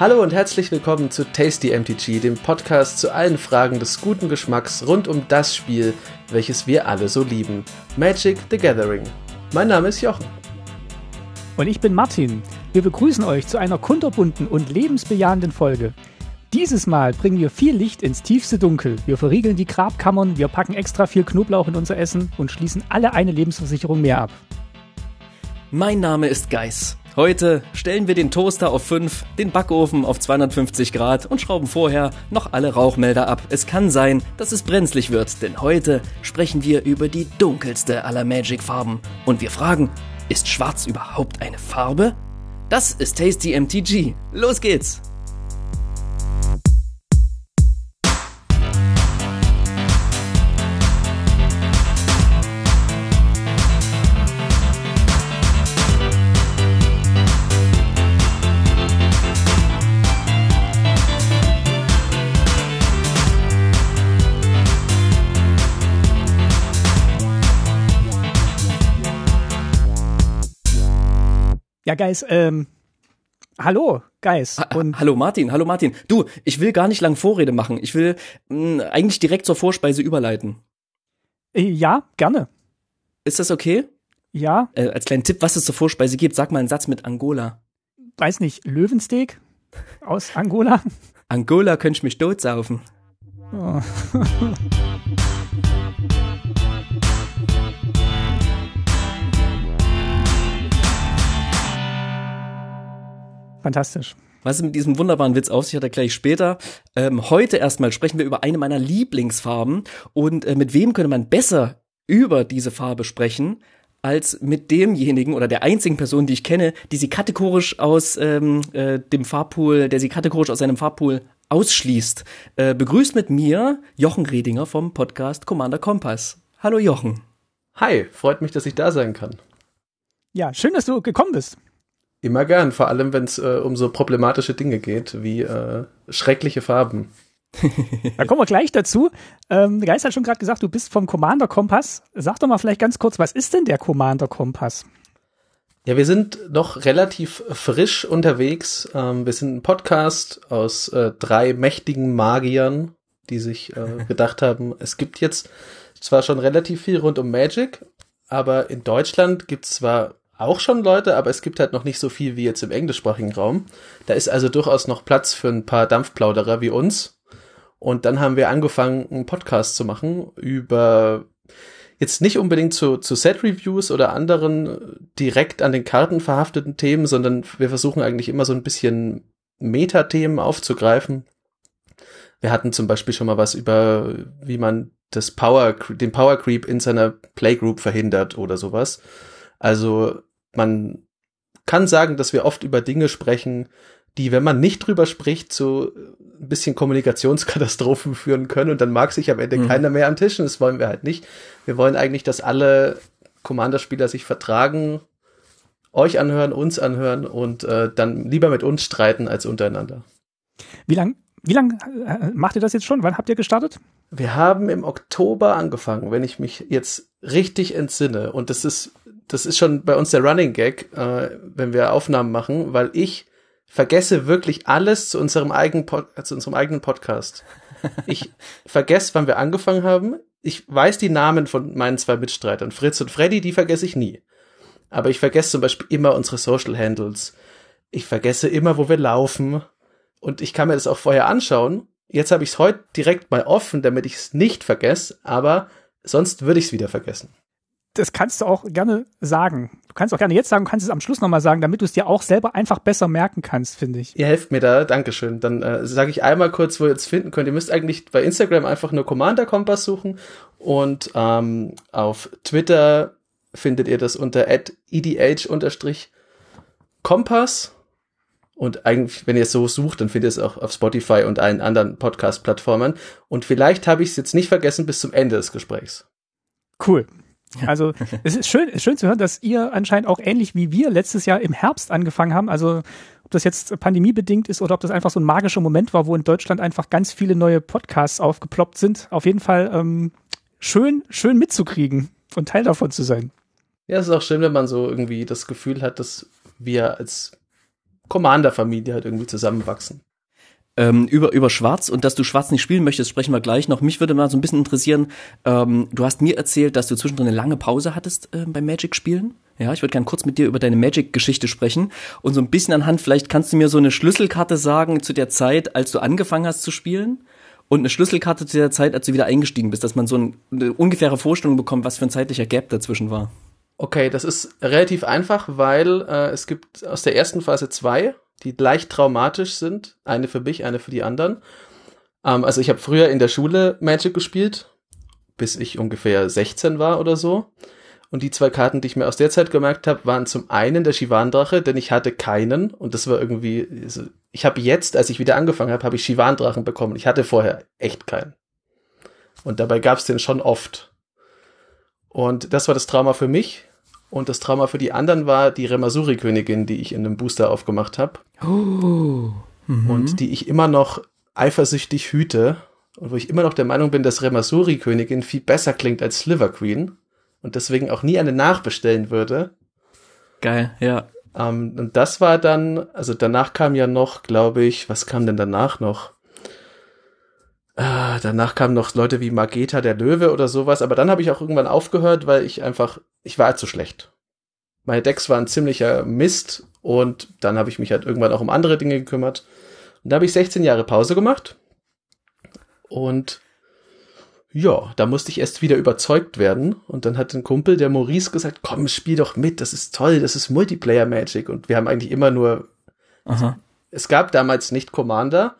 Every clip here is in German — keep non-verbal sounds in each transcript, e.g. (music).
Hallo und herzlich willkommen zu Tasty MTG, dem Podcast zu allen Fragen des guten Geschmacks rund um das Spiel, welches wir alle so lieben. Magic the Gathering. Mein Name ist Jochen. Und ich bin Martin. Wir begrüßen euch zu einer kunterbunten und lebensbejahenden Folge. Dieses Mal bringen wir viel Licht ins tiefste Dunkel. Wir verriegeln die Grabkammern, wir packen extra viel Knoblauch in unser Essen und schließen alle eine Lebensversicherung mehr ab. Mein Name ist Geis. Heute stellen wir den Toaster auf 5, den Backofen auf 250 Grad und schrauben vorher noch alle Rauchmelder ab. Es kann sein, dass es brenzlig wird, denn heute sprechen wir über die dunkelste aller Magic-Farben. Und wir fragen, ist schwarz überhaupt eine Farbe? Das ist Tasty MTG. Los geht's! Ja, Geis, ähm, hallo, Geis. Und hallo Martin, hallo Martin. Du, ich will gar nicht lang Vorrede machen. Ich will mh, eigentlich direkt zur Vorspeise überleiten. Äh, ja, gerne. Ist das okay? Ja. Äh, als kleinen Tipp, was es zur Vorspeise gibt, sag mal einen Satz mit Angola. Weiß nicht, Löwensteak aus Angola? (laughs) Angola könnte ich mich totsaufen. Oh. (laughs) Fantastisch. Was es mit diesem wunderbaren Witz auf sich hat, erkläre ich später. Ähm, heute erstmal sprechen wir über eine meiner Lieblingsfarben. Und äh, mit wem könnte man besser über diese Farbe sprechen, als mit demjenigen oder der einzigen Person, die ich kenne, die sie kategorisch aus ähm, äh, dem Farbpool, der sie kategorisch aus seinem Farbpool ausschließt. Äh, begrüßt mit mir Jochen Redinger vom Podcast Commander Kompass. Hallo Jochen. Hi, freut mich, dass ich da sein kann. Ja, schön, dass du gekommen bist. Immer gern, vor allem wenn es äh, um so problematische Dinge geht, wie äh, schreckliche Farben. (laughs) da kommen wir gleich dazu. Ähm, Geist hat schon gerade gesagt, du bist vom Commander Kompass. Sag doch mal vielleicht ganz kurz, was ist denn der Commander Kompass? Ja, wir sind noch relativ frisch unterwegs. Ähm, wir sind ein Podcast aus äh, drei mächtigen Magiern, die sich äh, (laughs) gedacht haben, es gibt jetzt zwar schon relativ viel rund um Magic, aber in Deutschland gibt es zwar auch schon Leute, aber es gibt halt noch nicht so viel wie jetzt im englischsprachigen Raum. Da ist also durchaus noch Platz für ein paar Dampfplauderer wie uns. Und dann haben wir angefangen, einen Podcast zu machen über jetzt nicht unbedingt zu, zu Set-Reviews oder anderen direkt an den Karten verhafteten Themen, sondern wir versuchen eigentlich immer so ein bisschen Metathemen aufzugreifen. Wir hatten zum Beispiel schon mal was über, wie man das Power, den Power Creep in seiner Playgroup verhindert oder sowas. Also man kann sagen, dass wir oft über Dinge sprechen, die, wenn man nicht drüber spricht, zu ein bisschen Kommunikationskatastrophen führen können und dann mag sich am Ende mhm. keiner mehr am Tisch und das wollen wir halt nicht. Wir wollen eigentlich, dass alle Commander-Spieler sich vertragen, euch anhören, uns anhören und äh, dann lieber mit uns streiten als untereinander. Wie lang, wie lang äh, macht ihr das jetzt schon? Wann habt ihr gestartet? Wir haben im Oktober angefangen, wenn ich mich jetzt richtig entsinne. Und das ist das ist schon bei uns der Running Gag, äh, wenn wir Aufnahmen machen, weil ich vergesse wirklich alles zu unserem eigenen, Pod zu unserem eigenen Podcast. Ich (laughs) vergesse, wann wir angefangen haben. Ich weiß die Namen von meinen zwei Mitstreitern, Fritz und Freddy, die vergesse ich nie. Aber ich vergesse zum Beispiel immer unsere Social Handles. Ich vergesse immer, wo wir laufen. Und ich kann mir das auch vorher anschauen. Jetzt habe ich es heute direkt mal offen, damit ich es nicht vergesse, aber sonst würde ich es wieder vergessen das kannst du auch gerne sagen. Du kannst auch gerne jetzt sagen, du kannst es am Schluss nochmal sagen, damit du es dir auch selber einfach besser merken kannst, finde ich. Ihr helft mir da, Dankeschön. Dann äh, sage ich einmal kurz, wo ihr es finden könnt. Ihr müsst eigentlich bei Instagram einfach nur Commander Kompass suchen und ähm, auf Twitter findet ihr das unter edh-kompass. Und eigentlich, wenn ihr es so sucht, dann findet ihr es auch auf Spotify und allen anderen Podcast-Plattformen. Und vielleicht habe ich es jetzt nicht vergessen bis zum Ende des Gesprächs. Cool. Also (laughs) es ist schön, schön zu hören, dass ihr anscheinend auch ähnlich wie wir letztes Jahr im Herbst angefangen haben. Also ob das jetzt pandemiebedingt ist oder ob das einfach so ein magischer Moment war, wo in Deutschland einfach ganz viele neue Podcasts aufgeploppt sind. Auf jeden Fall ähm, schön, schön mitzukriegen und Teil davon zu sein. Ja, es ist auch schön, wenn man so irgendwie das Gefühl hat, dass wir als Commander-Familie halt irgendwie zusammenwachsen. Ähm, über, über Schwarz und dass du Schwarz nicht spielen möchtest, sprechen wir gleich noch. Mich würde mal so ein bisschen interessieren, ähm, du hast mir erzählt, dass du zwischendrin eine lange Pause hattest äh, beim Magic-Spielen. Ja, ich würde gerne kurz mit dir über deine Magic-Geschichte sprechen und so ein bisschen anhand, vielleicht kannst du mir so eine Schlüsselkarte sagen zu der Zeit, als du angefangen hast zu spielen und eine Schlüsselkarte zu der Zeit, als du wieder eingestiegen bist, dass man so ein, eine ungefähre Vorstellung bekommt, was für ein zeitlicher Gap dazwischen war. Okay, das ist relativ einfach, weil äh, es gibt aus der ersten Phase zwei die leicht traumatisch sind. Eine für mich, eine für die anderen. Ähm, also ich habe früher in der Schule Magic gespielt, bis ich ungefähr 16 war oder so. Und die zwei Karten, die ich mir aus der Zeit gemerkt habe, waren zum einen der Shivan-Drache, denn ich hatte keinen. Und das war irgendwie, also ich habe jetzt, als ich wieder angefangen habe, habe ich Shivan-Drachen bekommen. Ich hatte vorher echt keinen. Und dabei gab es den schon oft. Und das war das Trauma für mich. Und das Trauma für die anderen war die Remasuri-Königin, die ich in einem Booster aufgemacht habe. Oh. Mhm. Und die ich immer noch eifersüchtig hüte. Und wo ich immer noch der Meinung bin, dass Remasuri-Königin viel besser klingt als Sliver Queen. Und deswegen auch nie eine nachbestellen würde. Geil, ja. Ähm, und das war dann, also danach kam ja noch, glaube ich, was kam denn danach noch? Ah, danach kamen noch Leute wie Mageta der Löwe oder sowas, aber dann habe ich auch irgendwann aufgehört, weil ich einfach, ich war halt zu schlecht. Meine Decks waren ziemlicher Mist und dann habe ich mich halt irgendwann auch um andere Dinge gekümmert. Und da habe ich 16 Jahre Pause gemacht. Und ja, da musste ich erst wieder überzeugt werden. Und dann hat ein Kumpel, der Maurice, gesagt, komm, spiel doch mit, das ist toll, das ist Multiplayer Magic. Und wir haben eigentlich immer nur, Aha. es gab damals nicht Commander,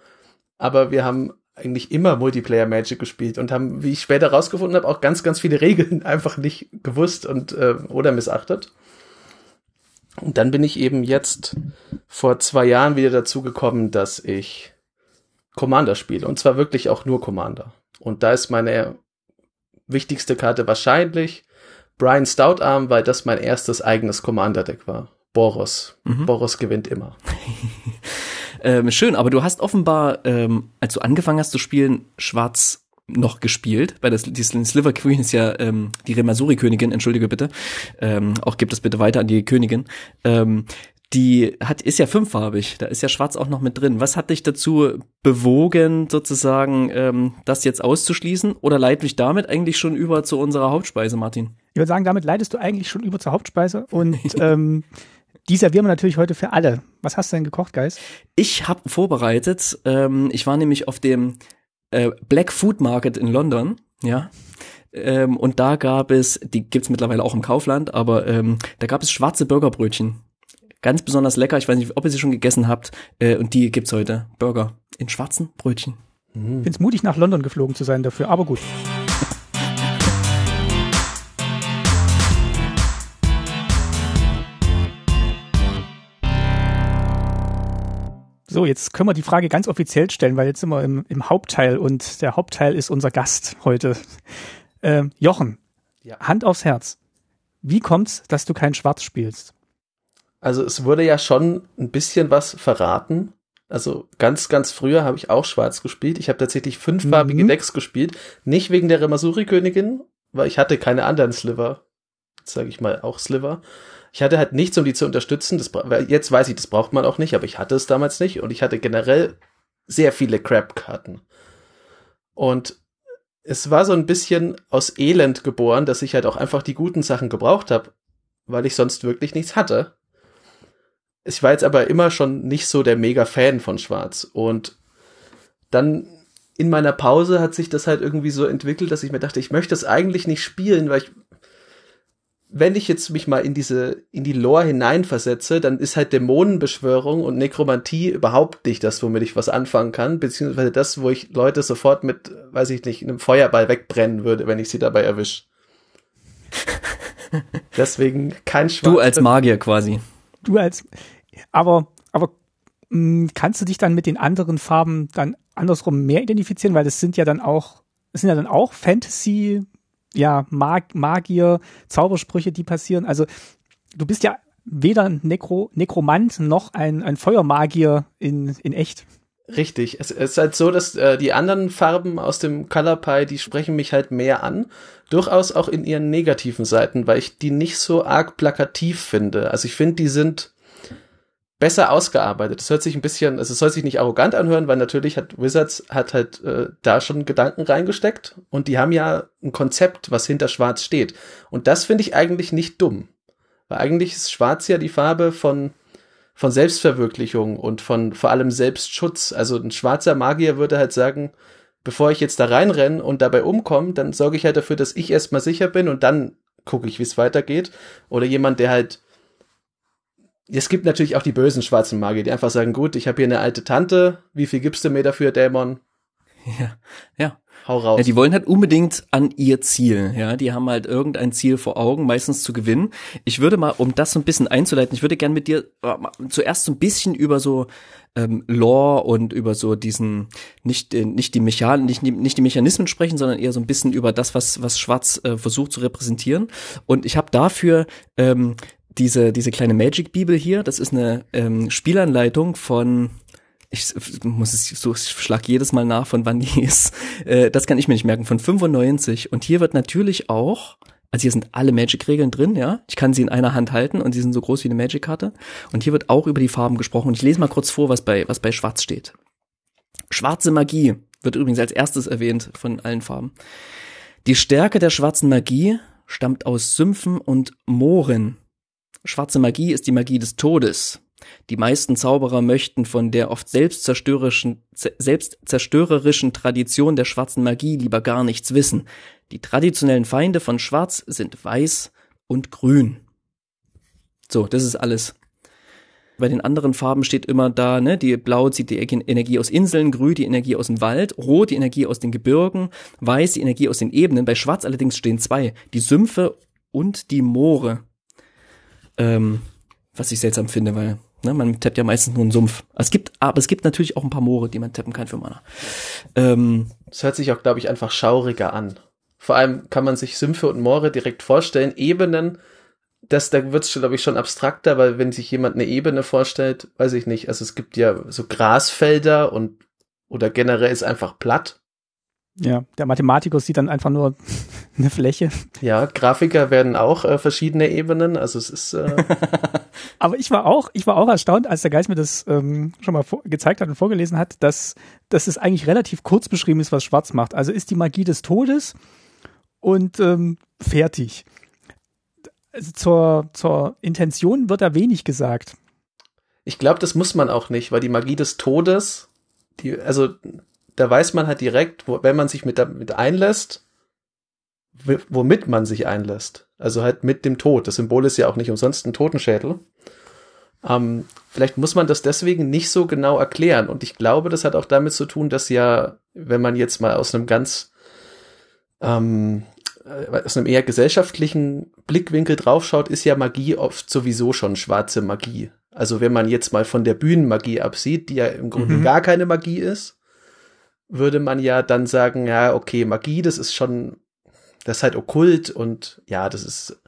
aber wir haben eigentlich immer Multiplayer Magic gespielt und haben, wie ich später rausgefunden habe, auch ganz, ganz viele Regeln (laughs) einfach nicht gewusst und äh, oder missachtet. Und dann bin ich eben jetzt vor zwei Jahren wieder dazu gekommen, dass ich Commander spiele. Und zwar wirklich auch nur Commander. Und da ist meine wichtigste Karte wahrscheinlich Brian Stoutarm, weil das mein erstes eigenes Commander-Deck war. Boros. Mhm. Boros gewinnt immer. (laughs) ähm, schön, aber du hast offenbar, ähm, als du angefangen hast zu spielen, schwarz noch gespielt, weil das die Sliver Queen ist ja ähm, die Remasuri Königin, entschuldige bitte. Ähm, auch gibt es bitte weiter an die Königin. Ähm, die hat ist ja fünffarbig, da ist ja Schwarz auch noch mit drin. Was hat dich dazu bewogen, sozusagen ähm, das jetzt auszuschließen? Oder leite ich damit eigentlich schon über zu unserer Hauptspeise, Martin? Ich würde sagen, damit leitest du eigentlich schon über zur Hauptspeise und (laughs) ähm, die servieren wir natürlich heute für alle. Was hast du denn gekocht, Geist? Ich habe vorbereitet. Ähm, ich war nämlich auf dem äh, Black Food Market in London, ja. Ähm, und da gab es, die gibt's mittlerweile auch im Kaufland, aber ähm, da gab es schwarze Burgerbrötchen. Ganz besonders lecker. Ich weiß nicht, ob ihr sie schon gegessen habt. Äh, und die gibt's heute. Burger in schwarzen Brötchen. Ich finde es mutig, nach London geflogen zu sein dafür, aber gut. So, jetzt können wir die Frage ganz offiziell stellen, weil jetzt sind wir im, im Hauptteil und der Hauptteil ist unser Gast heute. Ähm, Jochen, Ja. Hand aufs Herz. Wie kommt's, dass du kein Schwarz spielst? Also es wurde ja schon ein bisschen was verraten. Also ganz, ganz früher habe ich auch schwarz gespielt. Ich habe tatsächlich fünffarbige Mhm. Decks gespielt. Nicht wegen der Remasuri-Königin, weil ich hatte keine anderen Sliver. Sage ich mal auch Sliver. Ich hatte halt nichts, um die zu unterstützen. Das, jetzt weiß ich, das braucht man auch nicht, aber ich hatte es damals nicht. Und ich hatte generell sehr viele Crap-Karten. Und es war so ein bisschen aus Elend geboren, dass ich halt auch einfach die guten Sachen gebraucht habe, weil ich sonst wirklich nichts hatte. Ich war jetzt aber immer schon nicht so der Mega-Fan von Schwarz. Und dann in meiner Pause hat sich das halt irgendwie so entwickelt, dass ich mir dachte, ich möchte das eigentlich nicht spielen, weil ich, wenn ich jetzt mich mal in diese, in die Lore hineinversetze, dann ist halt Dämonenbeschwörung und Nekromantie überhaupt nicht das, womit ich was anfangen kann, beziehungsweise das, wo ich Leute sofort mit, weiß ich nicht, einem Feuerball wegbrennen würde, wenn ich sie dabei erwische. (laughs) Deswegen kein Schwarz. Du als Magier quasi. Du als, aber, aber mh, kannst du dich dann mit den anderen Farben dann andersrum mehr identifizieren, weil das sind ja dann auch, das sind ja dann auch Fantasy, ja, Mag, Magier, Zaubersprüche, die passieren. Also du bist ja weder ein Nekro, Nekromant noch ein, ein Feuermagier in, in echt. Richtig. Es, es ist halt so, dass äh, die anderen Farben aus dem Color Pie, die sprechen mich halt mehr an. Durchaus auch in ihren negativen Seiten, weil ich die nicht so arg plakativ finde. Also ich finde, die sind besser ausgearbeitet. Das hört sich ein bisschen, also es soll sich nicht arrogant anhören, weil natürlich hat Wizards hat halt äh, da schon Gedanken reingesteckt und die haben ja ein Konzept, was hinter Schwarz steht. Und das finde ich eigentlich nicht dumm. Weil eigentlich ist Schwarz ja die Farbe von von Selbstverwirklichung und von vor allem Selbstschutz. Also ein schwarzer Magier würde halt sagen, bevor ich jetzt da reinrenne und dabei umkomme, dann sorge ich halt dafür, dass ich erstmal sicher bin und dann gucke ich, wie es weitergeht. Oder jemand, der halt es gibt natürlich auch die bösen schwarzen Magier, die einfach sagen, gut, ich habe hier eine alte Tante, wie viel gibst du mir dafür, Dämon? Ja, ja. Hau raus. Ja, die wollen halt unbedingt an ihr Ziel, ja. Die haben halt irgendein Ziel vor Augen, meistens zu gewinnen. Ich würde mal, um das so ein bisschen einzuleiten, ich würde gern mit dir äh, zuerst so ein bisschen über so ähm, Lore und über so diesen nicht äh, nicht die Mechan nicht, nicht die Mechanismen sprechen, sondern eher so ein bisschen über das, was was Schwarz äh, versucht zu repräsentieren. Und ich habe dafür ähm, diese, diese kleine Magic-Bibel hier, das ist eine ähm, Spielanleitung von, ich muss es so, ich schlag jedes Mal nach, von wann die (laughs) ist. Äh, das kann ich mir nicht merken, von 95. Und hier wird natürlich auch, also hier sind alle Magic-Regeln drin, ja. Ich kann sie in einer Hand halten und sie sind so groß wie eine Magic-Karte. Und hier wird auch über die Farben gesprochen. Und ich lese mal kurz vor, was bei, was bei Schwarz steht. Schwarze Magie wird übrigens als erstes erwähnt von allen Farben. Die Stärke der schwarzen Magie stammt aus Sümpfen und Mooren Schwarze Magie ist die Magie des Todes. Die meisten Zauberer möchten von der oft selbstzerstörerischen, selbstzerstörerischen Tradition der schwarzen Magie lieber gar nichts wissen. Die traditionellen Feinde von Schwarz sind Weiß und Grün. So, das ist alles. Bei den anderen Farben steht immer da, ne, die Blau zieht die Energie aus Inseln, Grün die Energie aus dem Wald, Rot die Energie aus den Gebirgen, Weiß die Energie aus den Ebenen. Bei Schwarz allerdings stehen zwei, die Sümpfe und die Moore ähm, was ich seltsam finde, weil ne, man tappt ja meistens nur einen Sumpf. Es gibt, aber es gibt natürlich auch ein paar Moore, die man tappen kann für Mana. Ähm, das hört sich auch, glaube ich, einfach schauriger an. Vor allem kann man sich Sümpfe und Moore direkt vorstellen. Ebenen, das, da wird es, glaube ich, schon abstrakter, weil wenn sich jemand eine Ebene vorstellt, weiß ich nicht. Also es gibt ja so Grasfelder und oder generell ist einfach platt. Ja, der Mathematiker sieht dann einfach nur (laughs) eine Fläche. Ja, Grafiker werden auch äh, verschiedene Ebenen, also es ist. Äh (laughs) Aber ich war auch, ich war auch erstaunt, als der Geist mir das ähm, schon mal gezeigt hat und vorgelesen hat, dass, dass es eigentlich relativ kurz beschrieben ist, was Schwarz macht. Also ist die Magie des Todes und ähm, fertig. Also zur, zur Intention wird da wenig gesagt. Ich glaube, das muss man auch nicht, weil die Magie des Todes, die, also da weiß man halt direkt, wo, wenn man sich mit damit einlässt, womit man sich einlässt. Also halt mit dem Tod. Das Symbol ist ja auch nicht umsonst ein Totenschädel. Ähm, vielleicht muss man das deswegen nicht so genau erklären. Und ich glaube, das hat auch damit zu tun, dass ja, wenn man jetzt mal aus einem ganz, ähm, äh, aus einem eher gesellschaftlichen Blickwinkel draufschaut, ist ja Magie oft sowieso schon schwarze Magie. Also wenn man jetzt mal von der Bühnenmagie absieht, die ja im Grunde mhm. gar keine Magie ist, würde man ja dann sagen, ja, okay, Magie, das ist schon das ist halt okkult und ja, das ist,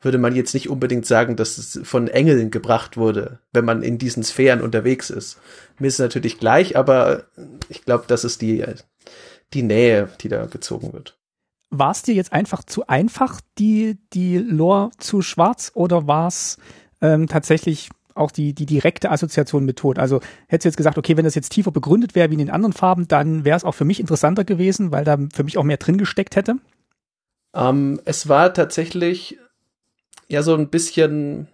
würde man jetzt nicht unbedingt sagen, dass es von Engeln gebracht wurde, wenn man in diesen Sphären unterwegs ist. Mir ist es natürlich gleich, aber ich glaube, das ist die, die Nähe, die da gezogen wird. War es dir jetzt einfach zu einfach, die, die Lore zu schwarz, oder war es ähm, tatsächlich auch die, die direkte Assoziation mit Tod. Also hättest du jetzt gesagt, okay, wenn das jetzt tiefer begründet wäre wie in den anderen Farben, dann wäre es auch für mich interessanter gewesen, weil da für mich auch mehr drin gesteckt hätte. Ähm, es war tatsächlich ja so ein bisschen.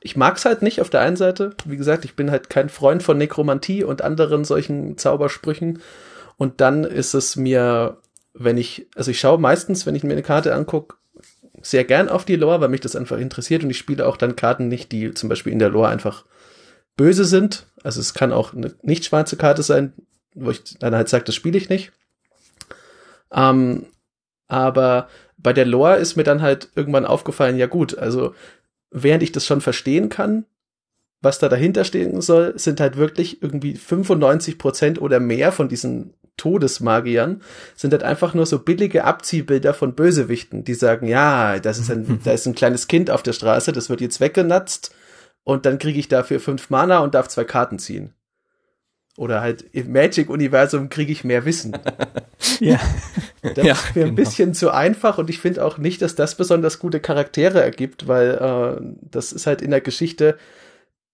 Ich mag's halt nicht auf der einen Seite. Wie gesagt, ich bin halt kein Freund von Nekromantie und anderen solchen Zaubersprüchen. Und dann ist es mir, wenn ich, also ich schaue meistens, wenn ich mir eine Karte angucke, sehr gern auf die Lore, weil mich das einfach interessiert und ich spiele auch dann Karten nicht, die zum Beispiel in der Lore einfach böse sind. Also es kann auch eine nicht schwarze Karte sein, wo ich dann halt sage, das spiele ich nicht. Ähm, aber bei der Lore ist mir dann halt irgendwann aufgefallen, ja gut, also während ich das schon verstehen kann, was da dahinter stehen soll, sind halt wirklich irgendwie 95 Prozent oder mehr von diesen Todesmagiern sind halt einfach nur so billige Abziehbilder von Bösewichten, die sagen, ja, das ist ein, (laughs) da ist ein kleines Kind auf der Straße, das wird jetzt weggenatzt und dann kriege ich dafür fünf Mana und darf zwei Karten ziehen. Oder halt im Magic-Universum kriege ich mehr Wissen. (laughs) ja. (laughs) Das ja, wäre ein genau. bisschen zu einfach und ich finde auch nicht, dass das besonders gute Charaktere ergibt, weil äh, das ist halt in der Geschichte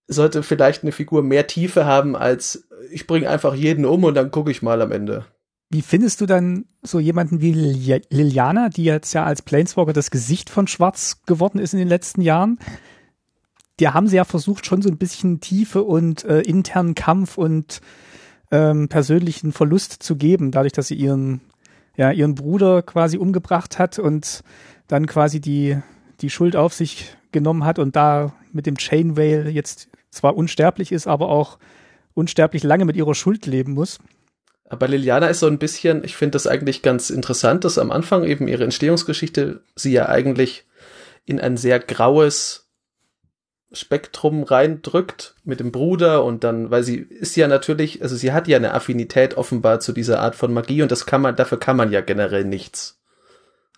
sollte vielleicht eine Figur mehr Tiefe haben als ich bringe einfach jeden um und dann gucke ich mal am Ende. Wie findest du dann so jemanden wie Liliana, die jetzt ja als Planeswalker das Gesicht von Schwarz geworden ist in den letzten Jahren? Die haben sie ja versucht, schon so ein bisschen Tiefe und äh, internen Kampf und ähm, persönlichen Verlust zu geben, dadurch, dass sie ihren, ja, ihren Bruder quasi umgebracht hat und dann quasi die, die Schuld auf sich genommen hat und da mit dem Chainwhale jetzt zwar unsterblich ist, aber auch unsterblich lange mit ihrer Schuld leben muss. Aber Liliana ist so ein bisschen, ich finde das eigentlich ganz interessant, dass am Anfang eben ihre Entstehungsgeschichte sie ja eigentlich in ein sehr graues Spektrum reindrückt mit dem Bruder und dann, weil sie ist ja natürlich, also sie hat ja eine Affinität offenbar zu dieser Art von Magie und das kann man, dafür kann man ja generell nichts.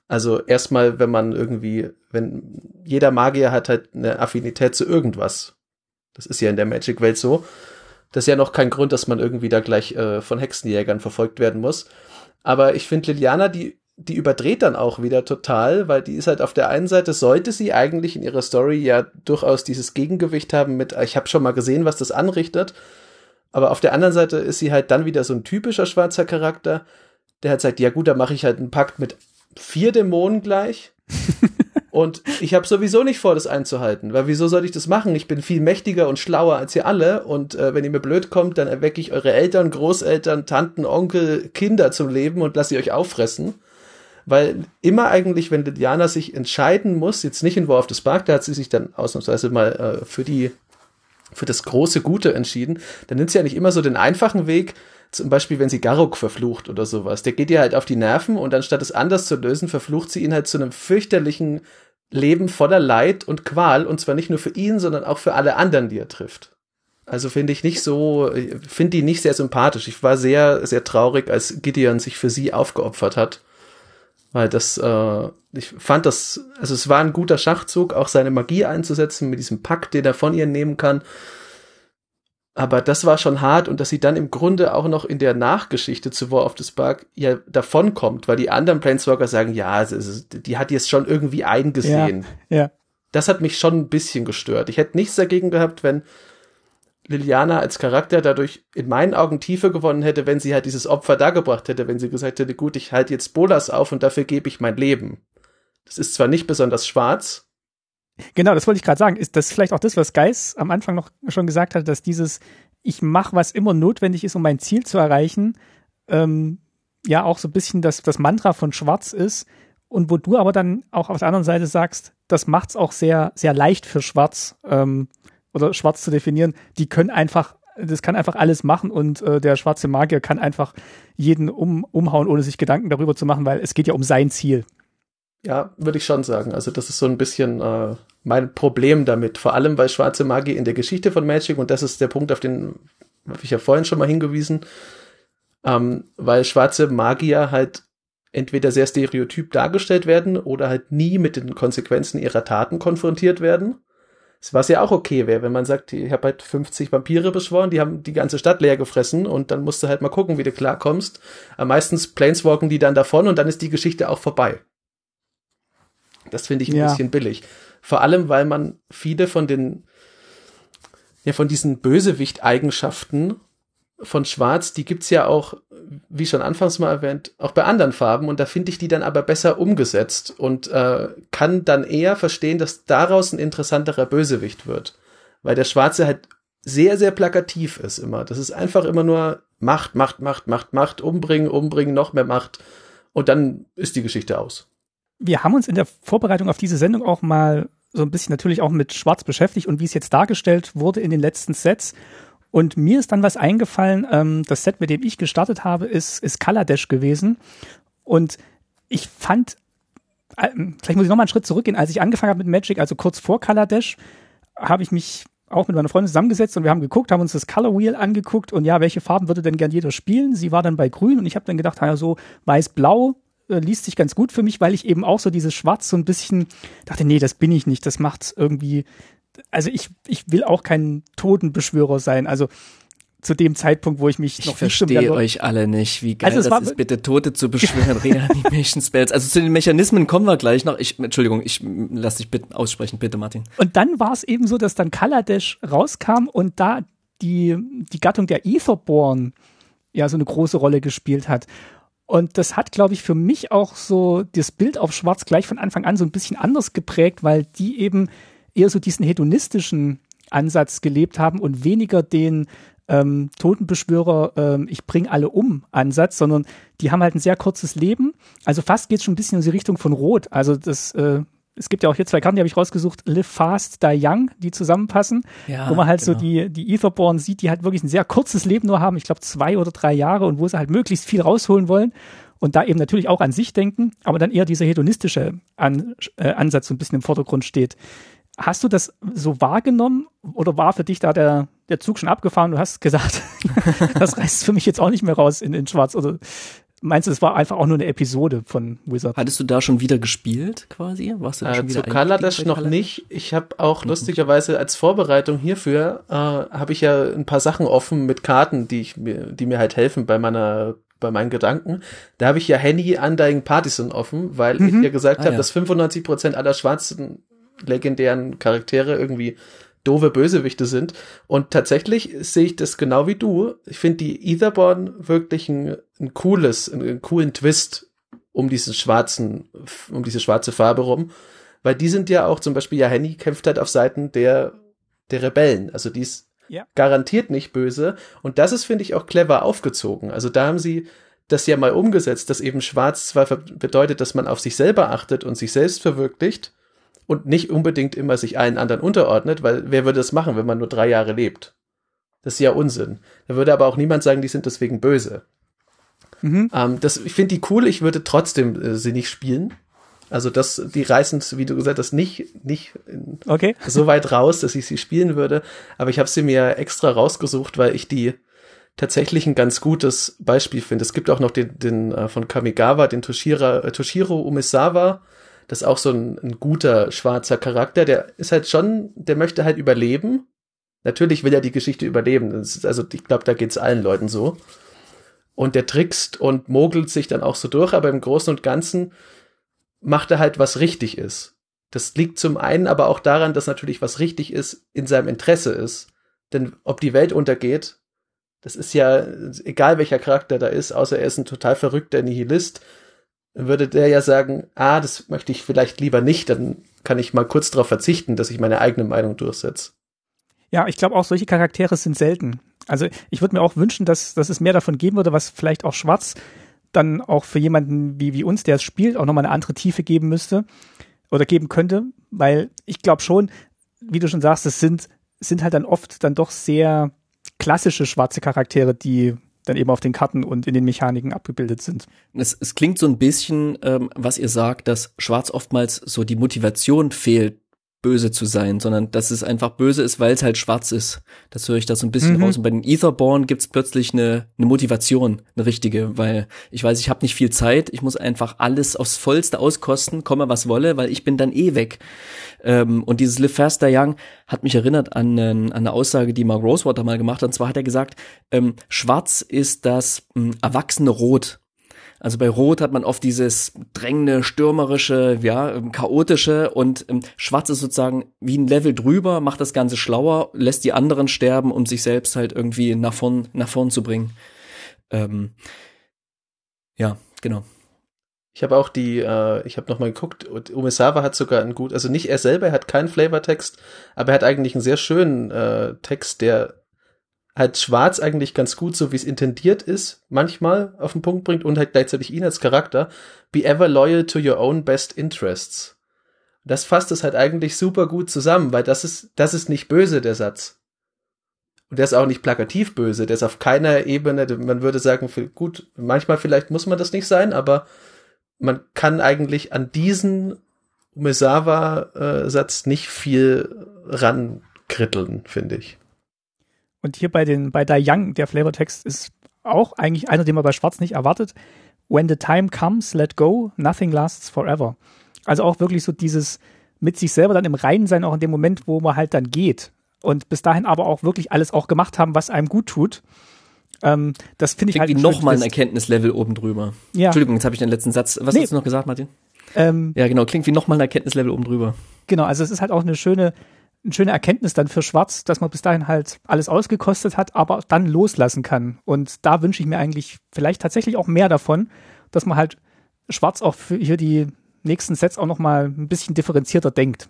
Also erstmal, wenn man irgendwie, wenn jeder Magier hat halt eine Affinität zu irgendwas. Das ist ja in der Magic-Welt so. Das ist ja noch kein Grund, dass man irgendwie da gleich äh, von Hexenjägern verfolgt werden muss. Aber ich finde Liliana, die, die überdreht dann auch wieder total, weil die ist halt auf der einen Seite, sollte sie eigentlich in ihrer Story ja durchaus dieses Gegengewicht haben mit, ich habe schon mal gesehen, was das anrichtet. Aber auf der anderen Seite ist sie halt dann wieder so ein typischer schwarzer Charakter, der halt sagt, ja gut, da mache ich halt einen Pakt mit vier Dämonen gleich. (laughs) Und ich habe sowieso nicht vor, das einzuhalten, weil wieso soll ich das machen? Ich bin viel mächtiger und schlauer als ihr alle und äh, wenn ihr mir blöd kommt, dann erwecke ich eure Eltern, Großeltern, Tanten, Onkel, Kinder zum Leben und lasse sie euch auffressen. Weil immer eigentlich, wenn Diana sich entscheiden muss, jetzt nicht in War of the Spark, da hat sie sich dann ausnahmsweise mal äh, für die für das große Gute entschieden, dann nimmt sie ja nicht immer so den einfachen Weg, zum Beispiel, wenn sie Garuk verflucht oder sowas. Der geht ihr halt auf die Nerven und anstatt es anders zu lösen, verflucht sie ihn halt zu einem fürchterlichen Leben voller Leid und Qual und zwar nicht nur für ihn, sondern auch für alle anderen, die er trifft. Also finde ich nicht so, finde die nicht sehr sympathisch. Ich war sehr, sehr traurig, als Gideon sich für sie aufgeopfert hat. Weil das, äh, ich fand das, also es war ein guter Schachzug, auch seine Magie einzusetzen mit diesem Pakt, den er von ihr nehmen kann. Aber das war schon hart und dass sie dann im Grunde auch noch in der Nachgeschichte zu War of the Spark ja davonkommt, weil die anderen Planeswalker sagen, ja, die hat jetzt schon irgendwie eingesehen. Ja, ja. Das hat mich schon ein bisschen gestört. Ich hätte nichts dagegen gehabt, wenn Liliana als Charakter dadurch in meinen Augen Tiefe gewonnen hätte, wenn sie halt dieses Opfer dargebracht hätte, wenn sie gesagt hätte, gut, ich halte jetzt Bolas auf und dafür gebe ich mein Leben. Das ist zwar nicht besonders schwarz, Genau, das wollte ich gerade sagen. Ist das vielleicht auch das, was Geis am Anfang noch schon gesagt hat, dass dieses ich mache, was immer notwendig ist, um mein Ziel zu erreichen, ähm, ja auch so ein bisschen das, das Mantra von Schwarz ist. Und wo du aber dann auch auf der anderen Seite sagst, das macht es auch sehr, sehr leicht für Schwarz ähm, oder Schwarz zu definieren. Die können einfach, das kann einfach alles machen und äh, der schwarze Magier kann einfach jeden um, umhauen, ohne sich Gedanken darüber zu machen, weil es geht ja um sein Ziel. Ja, würde ich schon sagen. Also das ist so ein bisschen äh, mein Problem damit. Vor allem, weil schwarze Magie in der Geschichte von Magic, und das ist der Punkt, auf den habe ich ja vorhin schon mal hingewiesen, ähm, weil schwarze Magier halt entweder sehr stereotyp dargestellt werden oder halt nie mit den Konsequenzen ihrer Taten konfrontiert werden. Was ja auch okay wäre, wenn man sagt, ich habe halt 50 Vampire beschworen, die haben die ganze Stadt leer gefressen und dann musst du halt mal gucken, wie du klarkommst. Meistens planeswalken die dann davon und dann ist die Geschichte auch vorbei. Das finde ich ein ja. bisschen billig. Vor allem, weil man viele von den, ja, von diesen Bösewicht-Eigenschaften von Schwarz, die gibt's ja auch, wie schon anfangs mal erwähnt, auch bei anderen Farben und da finde ich die dann aber besser umgesetzt und äh, kann dann eher verstehen, dass daraus ein interessanterer Bösewicht wird. Weil der Schwarze halt sehr, sehr plakativ ist immer. Das ist einfach immer nur Macht, Macht, Macht, Macht, Macht, umbringen, umbringen, noch mehr Macht und dann ist die Geschichte aus wir haben uns in der Vorbereitung auf diese Sendung auch mal so ein bisschen natürlich auch mit Schwarz beschäftigt und wie es jetzt dargestellt wurde in den letzten Sets. Und mir ist dann was eingefallen, ähm, das Set, mit dem ich gestartet habe, ist, ist Dash gewesen. Und ich fand, äh, vielleicht muss ich noch mal einen Schritt zurückgehen, als ich angefangen habe mit Magic, also kurz vor Dash, habe ich mich auch mit meiner Freundin zusammengesetzt und wir haben geguckt, haben uns das Color Wheel angeguckt und ja, welche Farben würde denn gern jeder spielen? Sie war dann bei Grün und ich habe dann gedacht, ja, so weiß-blau äh, liest sich ganz gut für mich, weil ich eben auch so dieses Schwarz so ein bisschen dachte, nee, das bin ich nicht. Das macht irgendwie, also ich, ich will auch kein Totenbeschwörer sein. Also zu dem Zeitpunkt, wo ich mich ich noch verstehe euch alle nicht, wie geil also das ist, bitte Tote zu (laughs) beschwören, Reanimation Spells. Also zu den Mechanismen kommen wir gleich noch. Ich, Entschuldigung, ich lass dich bitte aussprechen, bitte Martin. Und dann war es eben so, dass dann Kaladesh rauskam und da die, die Gattung der Etherborn ja so eine große Rolle gespielt hat. Und das hat, glaube ich, für mich auch so das Bild auf Schwarz gleich von Anfang an so ein bisschen anders geprägt, weil die eben eher so diesen hedonistischen Ansatz gelebt haben und weniger den ähm, Totenbeschwörer, ähm, ich bring alle um Ansatz, sondern die haben halt ein sehr kurzes Leben. Also fast geht es schon ein bisschen in die Richtung von Rot. Also das, äh, es gibt ja auch hier zwei Karten, die habe ich rausgesucht, Live Fast, Die Young, die zusammenpassen, ja, wo man halt genau. so die, die Etherborn sieht, die halt wirklich ein sehr kurzes Leben nur haben, ich glaube zwei oder drei Jahre und wo sie halt möglichst viel rausholen wollen und da eben natürlich auch an sich denken, aber dann eher dieser hedonistische an, äh, Ansatz so ein bisschen im Vordergrund steht. Hast du das so wahrgenommen oder war für dich da der, der Zug schon abgefahren? Du hast gesagt, (laughs) das reißt für mich jetzt auch nicht mehr raus in, in Schwarz. Oder meinst du, es war einfach auch nur eine Episode von Wizard? Hattest du da schon wieder gespielt quasi? Warst du da äh, schon wieder zu Kaladesh noch nicht. Ich habe auch mhm. lustigerweise als Vorbereitung hierfür äh, habe ich ja ein paar Sachen offen mit Karten, die ich mir, die mir halt helfen bei meiner bei meinen Gedanken. Da habe ich ja Henny Undying Partisan offen, weil mhm. ich ja gesagt ah, habe, ja. dass 95% aller schwarzen legendären Charaktere irgendwie doofe Bösewichte sind. Und tatsächlich sehe ich das genau wie du. Ich finde die Etherborn wirklich ein, ein cooles, einen, einen coolen Twist um diesen schwarzen, um diese schwarze Farbe rum. Weil die sind ja auch, zum Beispiel, ja, Henny kämpft halt auf Seiten der, der Rebellen. Also die ist ja. garantiert nicht böse. Und das ist, finde ich, auch clever aufgezogen. Also da haben sie das ja mal umgesetzt, dass eben schwarz zwar bedeutet, dass man auf sich selber achtet und sich selbst verwirklicht, und nicht unbedingt immer sich allen anderen unterordnet, weil wer würde das machen, wenn man nur drei Jahre lebt? Das ist ja Unsinn. Da würde aber auch niemand sagen, die sind deswegen böse. Mhm. Ähm, das, ich finde die cool, ich würde trotzdem äh, sie nicht spielen. Also das, die reißen, wie du gesagt hast, nicht, nicht okay. (laughs) so weit raus, dass ich sie spielen würde. Aber ich habe sie mir extra rausgesucht, weil ich die tatsächlich ein ganz gutes Beispiel finde. Es gibt auch noch den, den äh, von Kamigawa, den Toshira, äh, Toshiro Umesawa, das ist auch so ein, ein guter schwarzer Charakter. Der ist halt schon, der möchte halt überleben. Natürlich will er die Geschichte überleben. Also ich glaube, da geht's allen Leuten so. Und der trickst und mogelt sich dann auch so durch, aber im Großen und Ganzen macht er halt, was richtig ist. Das liegt zum einen aber auch daran, dass natürlich was richtig ist, in seinem Interesse ist. Denn ob die Welt untergeht, das ist ja egal welcher Charakter da ist, außer er ist ein total verrückter Nihilist, würde der ja sagen, ah, das möchte ich vielleicht lieber nicht, dann kann ich mal kurz darauf verzichten, dass ich meine eigene Meinung durchsetze. Ja, ich glaube auch, solche Charaktere sind selten. Also ich würde mir auch wünschen, dass, dass es mehr davon geben würde, was vielleicht auch Schwarz dann auch für jemanden wie, wie uns, der es spielt, auch nochmal eine andere Tiefe geben müsste oder geben könnte, weil ich glaube schon, wie du schon sagst, es sind, sind halt dann oft dann doch sehr klassische schwarze Charaktere, die dann eben auf den Karten und in den Mechaniken abgebildet sind. Es, es klingt so ein bisschen, ähm, was ihr sagt, dass Schwarz oftmals so die Motivation fehlt, böse zu sein, sondern dass es einfach böse ist, weil es halt schwarz ist. Das höre ich da so ein bisschen mhm. raus. Und bei den Etherborn gibt's plötzlich eine, eine Motivation, eine richtige, weil ich weiß, ich habe nicht viel Zeit, ich muss einfach alles aufs Vollste auskosten, komme was wolle, weil ich bin dann eh weg. Ähm, und dieses Live Faster Young hat mich erinnert an, an eine Aussage, die Mark Rosewater mal gemacht hat. Und zwar hat er gesagt, ähm, schwarz ist das ähm, erwachsene Rot. Also bei Rot hat man oft dieses drängende, stürmerische, ja, ähm, chaotische und ähm, Schwarz ist sozusagen wie ein Level drüber, macht das Ganze schlauer, lässt die anderen sterben, um sich selbst halt irgendwie nach vorn, nach vorn zu bringen. Ähm, ja, genau. Ich habe auch die, äh, ich habe nochmal geguckt, Umesawa hat sogar einen gut, also nicht er selber, er hat keinen Flavortext, aber er hat eigentlich einen sehr schönen äh, Text, der halt Schwarz eigentlich ganz gut, so wie es intendiert ist, manchmal auf den Punkt bringt und halt gleichzeitig ihn als Charakter. Be ever loyal to your own best interests. Das fasst es halt eigentlich super gut zusammen, weil das ist, das ist nicht böse, der Satz. Und der ist auch nicht plakativ böse, der ist auf keiner Ebene, man würde sagen, gut, manchmal vielleicht muss man das nicht sein, aber man kann eigentlich an diesen Umesawa-Satz nicht viel rankritteln, finde ich. Und hier bei den, bei Da Young, der Flavortext ist auch eigentlich einer, den man bei Schwarz nicht erwartet. When the time comes, let go, nothing lasts forever. Also auch wirklich so dieses mit sich selber dann im Reinen sein, auch in dem Moment, wo man halt dann geht. und bis dahin aber auch wirklich alles auch gemacht haben, was einem gut tut. Ähm, das finde ich Irgendwie halt nochmal ein Erkenntnislevel oben drüber. Ja. Entschuldigung, jetzt habe ich den letzten Satz. Was Nee. hast du noch gesagt, Martin? Ähm, Ja, genau, klingt wie nochmal ein Erkenntnislevel oben drüber. Genau, also es ist halt auch eine schöne, eine schöne Erkenntnis dann für Schwarz, dass man bis dahin halt alles ausgekostet hat, aber dann loslassen kann. Und da wünsche ich mir eigentlich vielleicht tatsächlich auch mehr davon, dass man halt Schwarz auch für hier die nächsten Sets auch nochmal ein bisschen differenzierter denkt.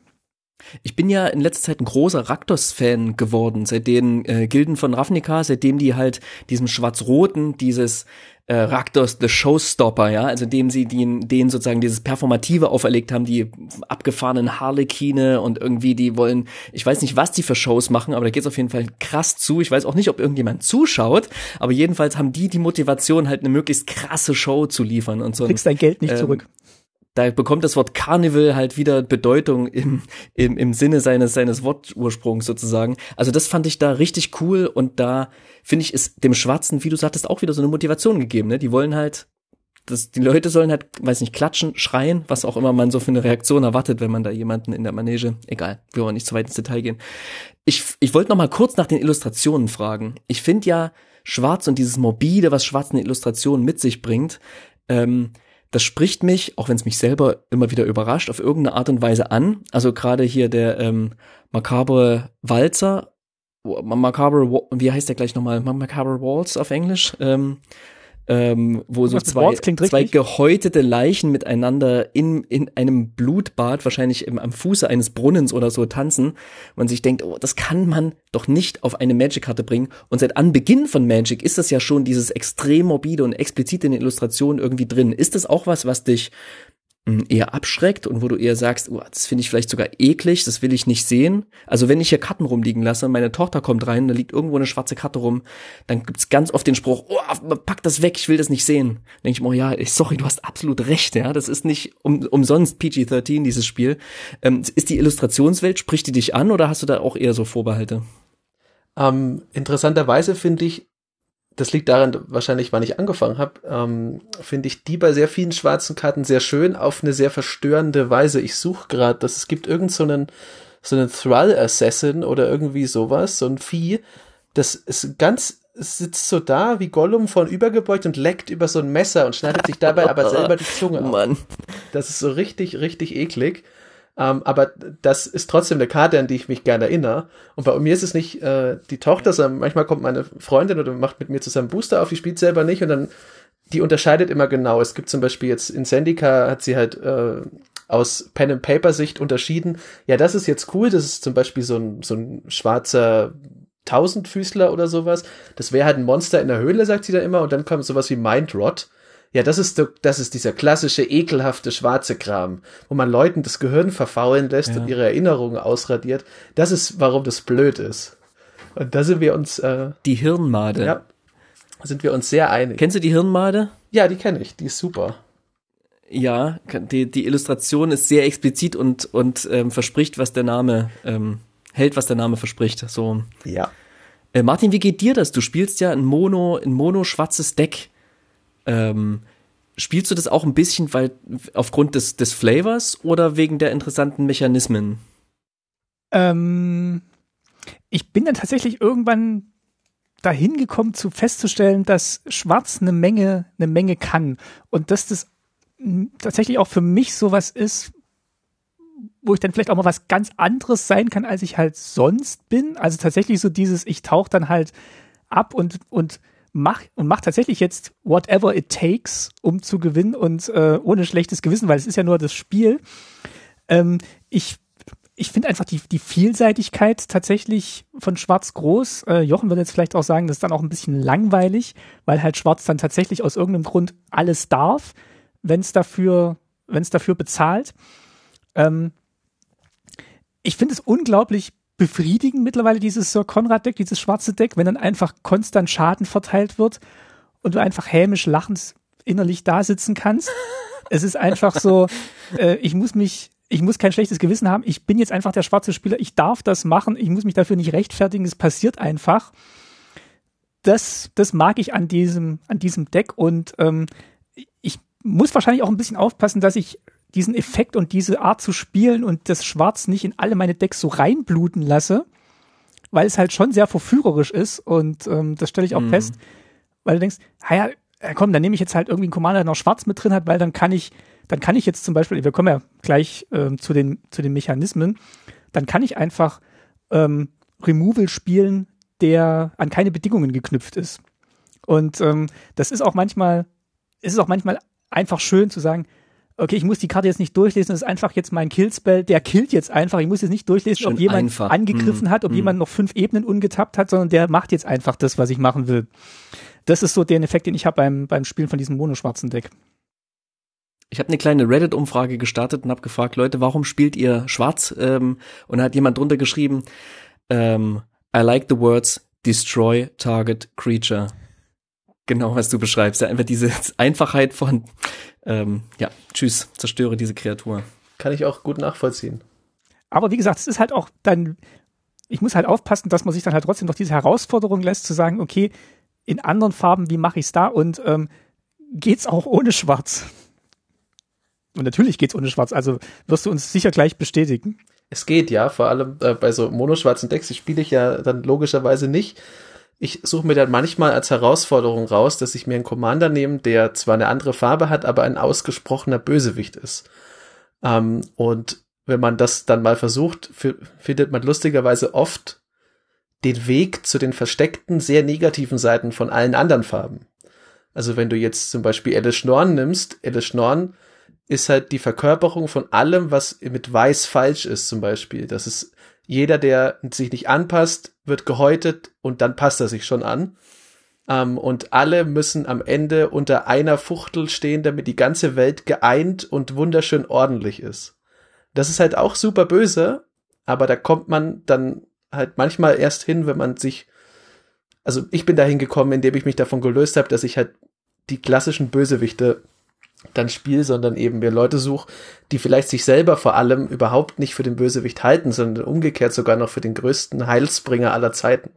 Ich bin ja in letzter Zeit ein großer Raktos-Fan geworden, seit den äh, Gilden von Ravnica, seitdem die halt diesem Schwarz-Roten, dieses äh, Raktos the Showstopper, ja, also dem sie den, denen sozusagen dieses Performative auferlegt haben, die abgefahrenen Harlekine und irgendwie die wollen, ich weiß nicht, was die für Shows machen, aber da geht's auf jeden Fall krass zu. Ich weiß auch nicht, ob irgendjemand zuschaut, aber jedenfalls haben die die Motivation, halt eine möglichst krasse Show zu liefern und so. Du kriegst dein Geld nicht ähm, zurück. Da bekommt das Wort Carnival halt wieder Bedeutung im, im, im Sinne seines, seines Wortursprungs sozusagen. Also das fand ich da richtig cool und da finde ich, ist dem Schwarzen, wie du sagtest, auch wieder so eine Motivation gegeben. Ne? Die wollen halt, das, die Leute sollen halt, weiß nicht, klatschen, schreien, was auch immer man so für eine Reaktion erwartet, wenn man da jemanden in der Manege, egal, wir wollen nicht zu weit ins Detail gehen. Ich, ich wollte noch mal kurz nach den Illustrationen fragen. Ich finde ja Schwarz und dieses Morbide, was Schwarz in Illustrationen mit sich bringt, ähm, das spricht mich, auch wenn es mich selber immer wieder überrascht, auf irgendeine Art und Weise an. Also gerade hier der ähm, makabre Walzer, Wa- wie heißt der gleich nochmal? Macabre Waltz auf Englisch. Ähm, ähm, wo so Was zwei, zwei gehäutete Leichen miteinander in, in einem Blutbad, wahrscheinlich im, am Fuße eines Brunnens oder so tanzen. Man sich denkt, oh, das kann man doch nicht auf eine Magic-Karte bringen. Und seit Anbeginn von Magic ist das ja schon dieses extrem morbide und explizit in den Illustrationen irgendwie drin. Ist das auch was, was dich eher abschreckt und wo du eher sagst, oh, das finde ich vielleicht sogar eklig, das will ich nicht sehen. Also wenn ich hier Karten rumliegen lasse meine Tochter kommt rein, da liegt irgendwo eine schwarze Karte rum, dann gibt's ganz oft den Spruch, oh, pack das weg, ich will das nicht sehen. Denke ich mir, oh ja, sorry, du hast absolut recht, ja, das ist nicht um, umsonst PG-13, dieses Spiel. Ähm, ist die Illustrationswelt, spricht die dich an oder hast du da auch eher so Vorbehalte? Ähm, interessanterweise finde ich, das liegt daran wahrscheinlich, wann ich angefangen habe, ähm, finde ich die bei sehr vielen schwarzen Karten sehr schön auf eine sehr verstörende Weise. Ich suche gerade, dass es gibt irgend so einen so einen Thrall Assassin oder irgendwie sowas, so ein Vieh, das ist ganz sitzt so da wie Gollum vorn übergebeugt und leckt über so ein Messer und schneidet sich dabei aber selber die Zunge (laughs) auf. Mann. Das ist so richtig, richtig eklig. Ähm, aber das ist trotzdem eine Karte, an die ich mich gerne erinnere. Und bei mir ist es nicht äh, die Tochter, sondern manchmal kommt meine Freundin oder macht mit mir zusammen Booster auf, die spielt selber nicht und dann, die unterscheidet immer genau. Es gibt zum Beispiel jetzt in Sendika hat sie halt äh, aus Pen and Paper Sicht unterschieden. Ja, das ist jetzt cool. Das ist zum Beispiel so ein, so ein schwarzer Tausendfüßler oder sowas. Das wäre halt ein Monster in der Höhle, sagt sie da immer. Und dann kommt sowas wie Mind Rot. Ja, das ist, das ist dieser klassische, ekelhafte, schwarze Kram, wo man Leuten das Gehirn verfaulen lässt Ja. und ihre Erinnerungen ausradiert. Das ist, warum das blöd ist. Und da sind wir uns, äh, Die Hirnmade. ja, sind wir uns sehr einig. Kennst du die Hirnmade? Ja, die kenne ich, die ist super. Ja, die, die Illustration ist sehr explizit und, und ähm, verspricht, was der Name ähm, hält, was der Name verspricht. So. Ja. Äh, Martin, wie geht dir das? Du spielst ja ein Mono, ein Mono-schwarzes Deck. Ähm, spielst du das auch ein bisschen, weil aufgrund des, des Flavors oder wegen der interessanten Mechanismen? Ähm, ich bin dann tatsächlich irgendwann dahin gekommen, zu festzustellen, dass Schwarz eine Menge, eine Menge kann. Und dass das tatsächlich auch für mich sowas ist, wo ich dann vielleicht auch mal was ganz anderes sein kann, als ich halt sonst bin. Also tatsächlich so dieses, ich tauche dann halt ab und, und mach, und mach tatsächlich jetzt whatever it takes, um zu gewinnen und äh, ohne schlechtes Gewissen, weil es ist ja nur das Spiel. Ähm, ich ich finde einfach die, die Vielseitigkeit tatsächlich von Schwarz groß. Äh, Jochen würde jetzt vielleicht auch sagen, das ist dann auch ein bisschen langweilig, weil halt Schwarz dann tatsächlich aus irgendeinem Grund alles darf, wenn es dafür, wenn es dafür bezahlt. Ähm, ich finde es unglaublich befriedigend mittlerweile, dieses Sir Conrad-Deck, dieses schwarze Deck, wenn dann einfach konstant Schaden verteilt wird und du einfach hämisch lachend innerlich da sitzen kannst. es ist einfach so, (laughs) äh, ich muss mich, ich muss kein schlechtes Gewissen haben. Ich bin jetzt einfach der schwarze Spieler. Ich darf das machen. Ich muss mich dafür nicht rechtfertigen. Es passiert einfach. Das, das mag ich an diesem, an diesem Deck und ähm, ich muss wahrscheinlich auch ein bisschen aufpassen, dass ich diesen Effekt und diese Art zu spielen und das Schwarz nicht in alle meine Decks so reinbluten lasse. weil es halt schon sehr verführerisch ist und ähm, das stelle ich auch mhm. fest, weil du denkst, naja, komm, dann nehme ich jetzt halt irgendwie einen Commander, der noch schwarz mit drin hat, weil dann kann ich, dann kann ich jetzt zum Beispiel, wir kommen ja gleich ähm, zu, den, zu den Mechanismen, dann kann ich einfach ähm, Removal spielen, der an keine Bedingungen geknüpft ist. Und ähm, das ist auch manchmal, ist es auch manchmal einfach schön zu sagen, okay, ich muss die Karte jetzt nicht durchlesen, das ist einfach jetzt mein Killspell, der killt jetzt einfach. Ich muss jetzt nicht durchlesen, Schön ob jemand einfach. angegriffen mm, hat, ob mm. jemand noch fünf Ebenen ungetappt hat, sondern der macht jetzt einfach das, was ich machen will. Das ist so der Effekt, den ich habe beim, beim Spielen von diesem monoschwarzen Deck. Ich habe eine kleine Reddit-Umfrage gestartet und habe gefragt, Leute, warum spielt ihr schwarz? Ähm, und da hat jemand drunter geschrieben, ähm, I like the words destroy target creature. Genau, was du beschreibst. Ja, einfach diese Einfachheit von, ähm, ja, tschüss, zerstöre diese Kreatur. Kann ich auch gut nachvollziehen. Aber wie gesagt, es ist halt auch dann, ich muss halt aufpassen, dass man sich dann halt trotzdem noch diese Herausforderung lässt, zu sagen, okay, in anderen Farben, wie mache ich es da? Und ähm, geht's auch ohne Schwarz? Und natürlich geht's ohne Schwarz, also wirst du uns sicher gleich bestätigen. Es geht ja, vor allem äh, bei so monoschwarzen Decks, die spiele ich ja dann logischerweise nicht ich suche mir dann manchmal als Herausforderung raus, dass ich mir einen Commander nehme, der zwar eine andere Farbe hat, aber ein ausgesprochener Bösewicht ist. Ähm, und wenn man das dann mal versucht, findet man lustigerweise oft den Weg zu den versteckten, sehr negativen Seiten von allen anderen Farben. Also wenn du jetzt zum Beispiel Alice Schnorn nimmst, Alice Schnorn ist halt die Verkörperung von allem, was mit Weiß falsch ist, zum Beispiel. Das ist jeder, der sich nicht anpasst, wird gehäutet und dann passt er sich schon an. Ähm, und alle müssen am Ende unter einer Fuchtel stehen, damit die ganze Welt geeint und wunderschön ordentlich ist. Das ist halt auch super böse, aber da kommt man dann halt manchmal erst hin, wenn man sich, also ich bin dahin gekommen, indem ich mich davon gelöst habe, dass ich halt die klassischen Bösewichte dann Spiel, sondern eben wir Leute suchen, die vielleicht sich selber vor allem überhaupt nicht für den Bösewicht halten, sondern umgekehrt sogar noch für den größten Heilsbringer aller Zeiten.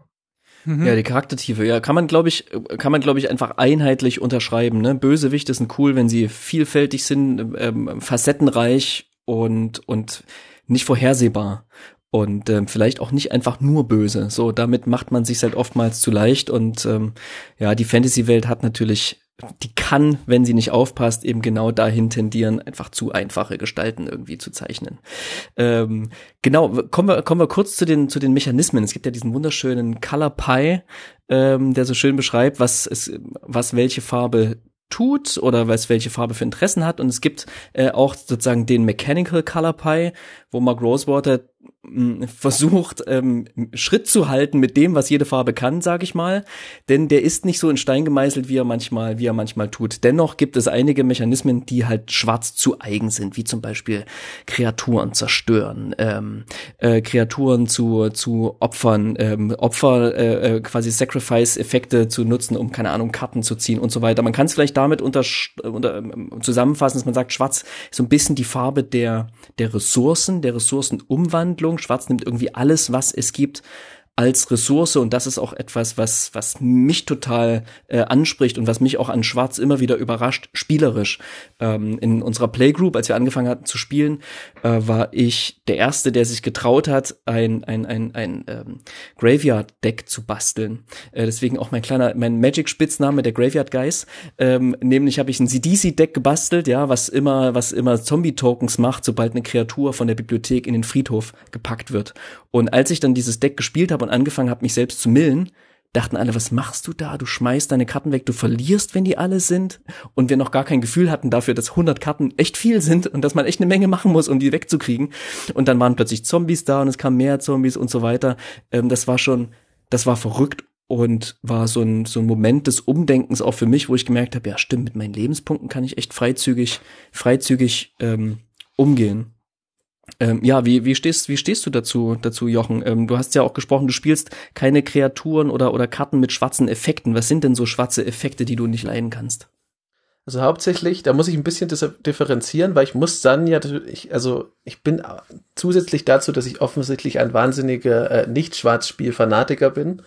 Mhm. Ja, die Charaktertiefe, ja, kann man, glaube ich, kann man, glaube ich, einfach einheitlich unterschreiben. Ne? Bösewichte sind cool, wenn sie vielfältig sind, ähm, facettenreich und, und nicht vorhersehbar und ähm, vielleicht auch nicht einfach nur böse. So, damit macht man sich halt oftmals zu leicht und ähm, ja, die Fantasy-Welt hat natürlich die kann, wenn sie nicht aufpasst, eben genau dahin tendieren, einfach zu einfache Gestalten irgendwie zu zeichnen. Ähm, genau, kommen wir, kommen wir kurz zu den, zu den Mechanismen. Es gibt ja diesen wunderschönen Color Pie, ähm, der so schön beschreibt, was es, was welche Farbe tut oder was welche Farbe für Interessen hat. Und es gibt äh, auch sozusagen den Mechanical Color Pie, wo Mark Rosewater versucht, ähm, Schritt zu halten mit dem, was jede Farbe kann, sage ich mal. Denn der ist nicht so in Stein gemeißelt, wie er manchmal, wie er manchmal tut. Dennoch gibt es einige Mechanismen, die halt schwarz zu eigen sind, wie zum Beispiel Kreaturen zerstören, ähm, äh, Kreaturen zu, zu Opfern, ähm, Opfer, äh, äh quasi Sacrifice-Effekte zu nutzen, um, keine Ahnung, Karten zu ziehen und so weiter. Man kann es vielleicht damit unter, unter ähm, zusammenfassen, dass man sagt, schwarz ist so ein bisschen die Farbe der, der Ressourcen, der Ressourcenumwandlung Entwicklung. Schwarz nimmt irgendwie alles, was es gibt, als Ressource und das ist auch etwas, was, was mich total äh, anspricht und was mich auch an Schwarz immer wieder überrascht, spielerisch. Ähm, in unserer Playgroup, als wir angefangen hatten zu spielen, äh, war ich der Erste, der sich getraut hat, ein, ein, ein, ein ähm, Graveyard-Deck zu basteln. Äh, deswegen auch mein kleiner, mein Magic-Spitzname, der Graveyard Guys. Ähm, nämlich habe ich ein CDC-Deck gebastelt, ja, was immer, was immer Zombie-Tokens macht, sobald eine Kreatur von der Bibliothek in den Friedhof gepackt wird. Und als ich dann dieses Deck gespielt habe und angefangen habe, mich selbst zu millen, dachten alle, was machst du da? Du schmeißt deine Karten weg, du verlierst, wenn die alle sind. Und wir noch gar kein Gefühl hatten dafür, dass 100 Karten echt viel sind und dass man echt eine Menge machen muss, um die wegzukriegen. Und dann waren plötzlich Zombies da und es kamen mehr Zombies und so weiter. Ähm, das war schon, das war verrückt und war so ein, so ein Moment des Umdenkens auch für mich, wo ich gemerkt habe, ja stimmt, mit meinen Lebenspunkten kann ich echt freizügig, freizügig ähm, umgehen. Ähm, ja, wie, wie, stehst, wie stehst du dazu, dazu Jochen? Ähm, du hast ja auch gesprochen, du spielst keine Kreaturen oder, oder Karten mit schwarzen Effekten. Was sind denn so schwarze Effekte, die du nicht leiden kannst? Also hauptsächlich, da muss ich ein bisschen differenzieren, weil ich muss dann ja, ich, also ich bin zusätzlich dazu, dass ich offensichtlich ein wahnsinniger äh, Nicht-Schwarzspiel-Fanatiker bin,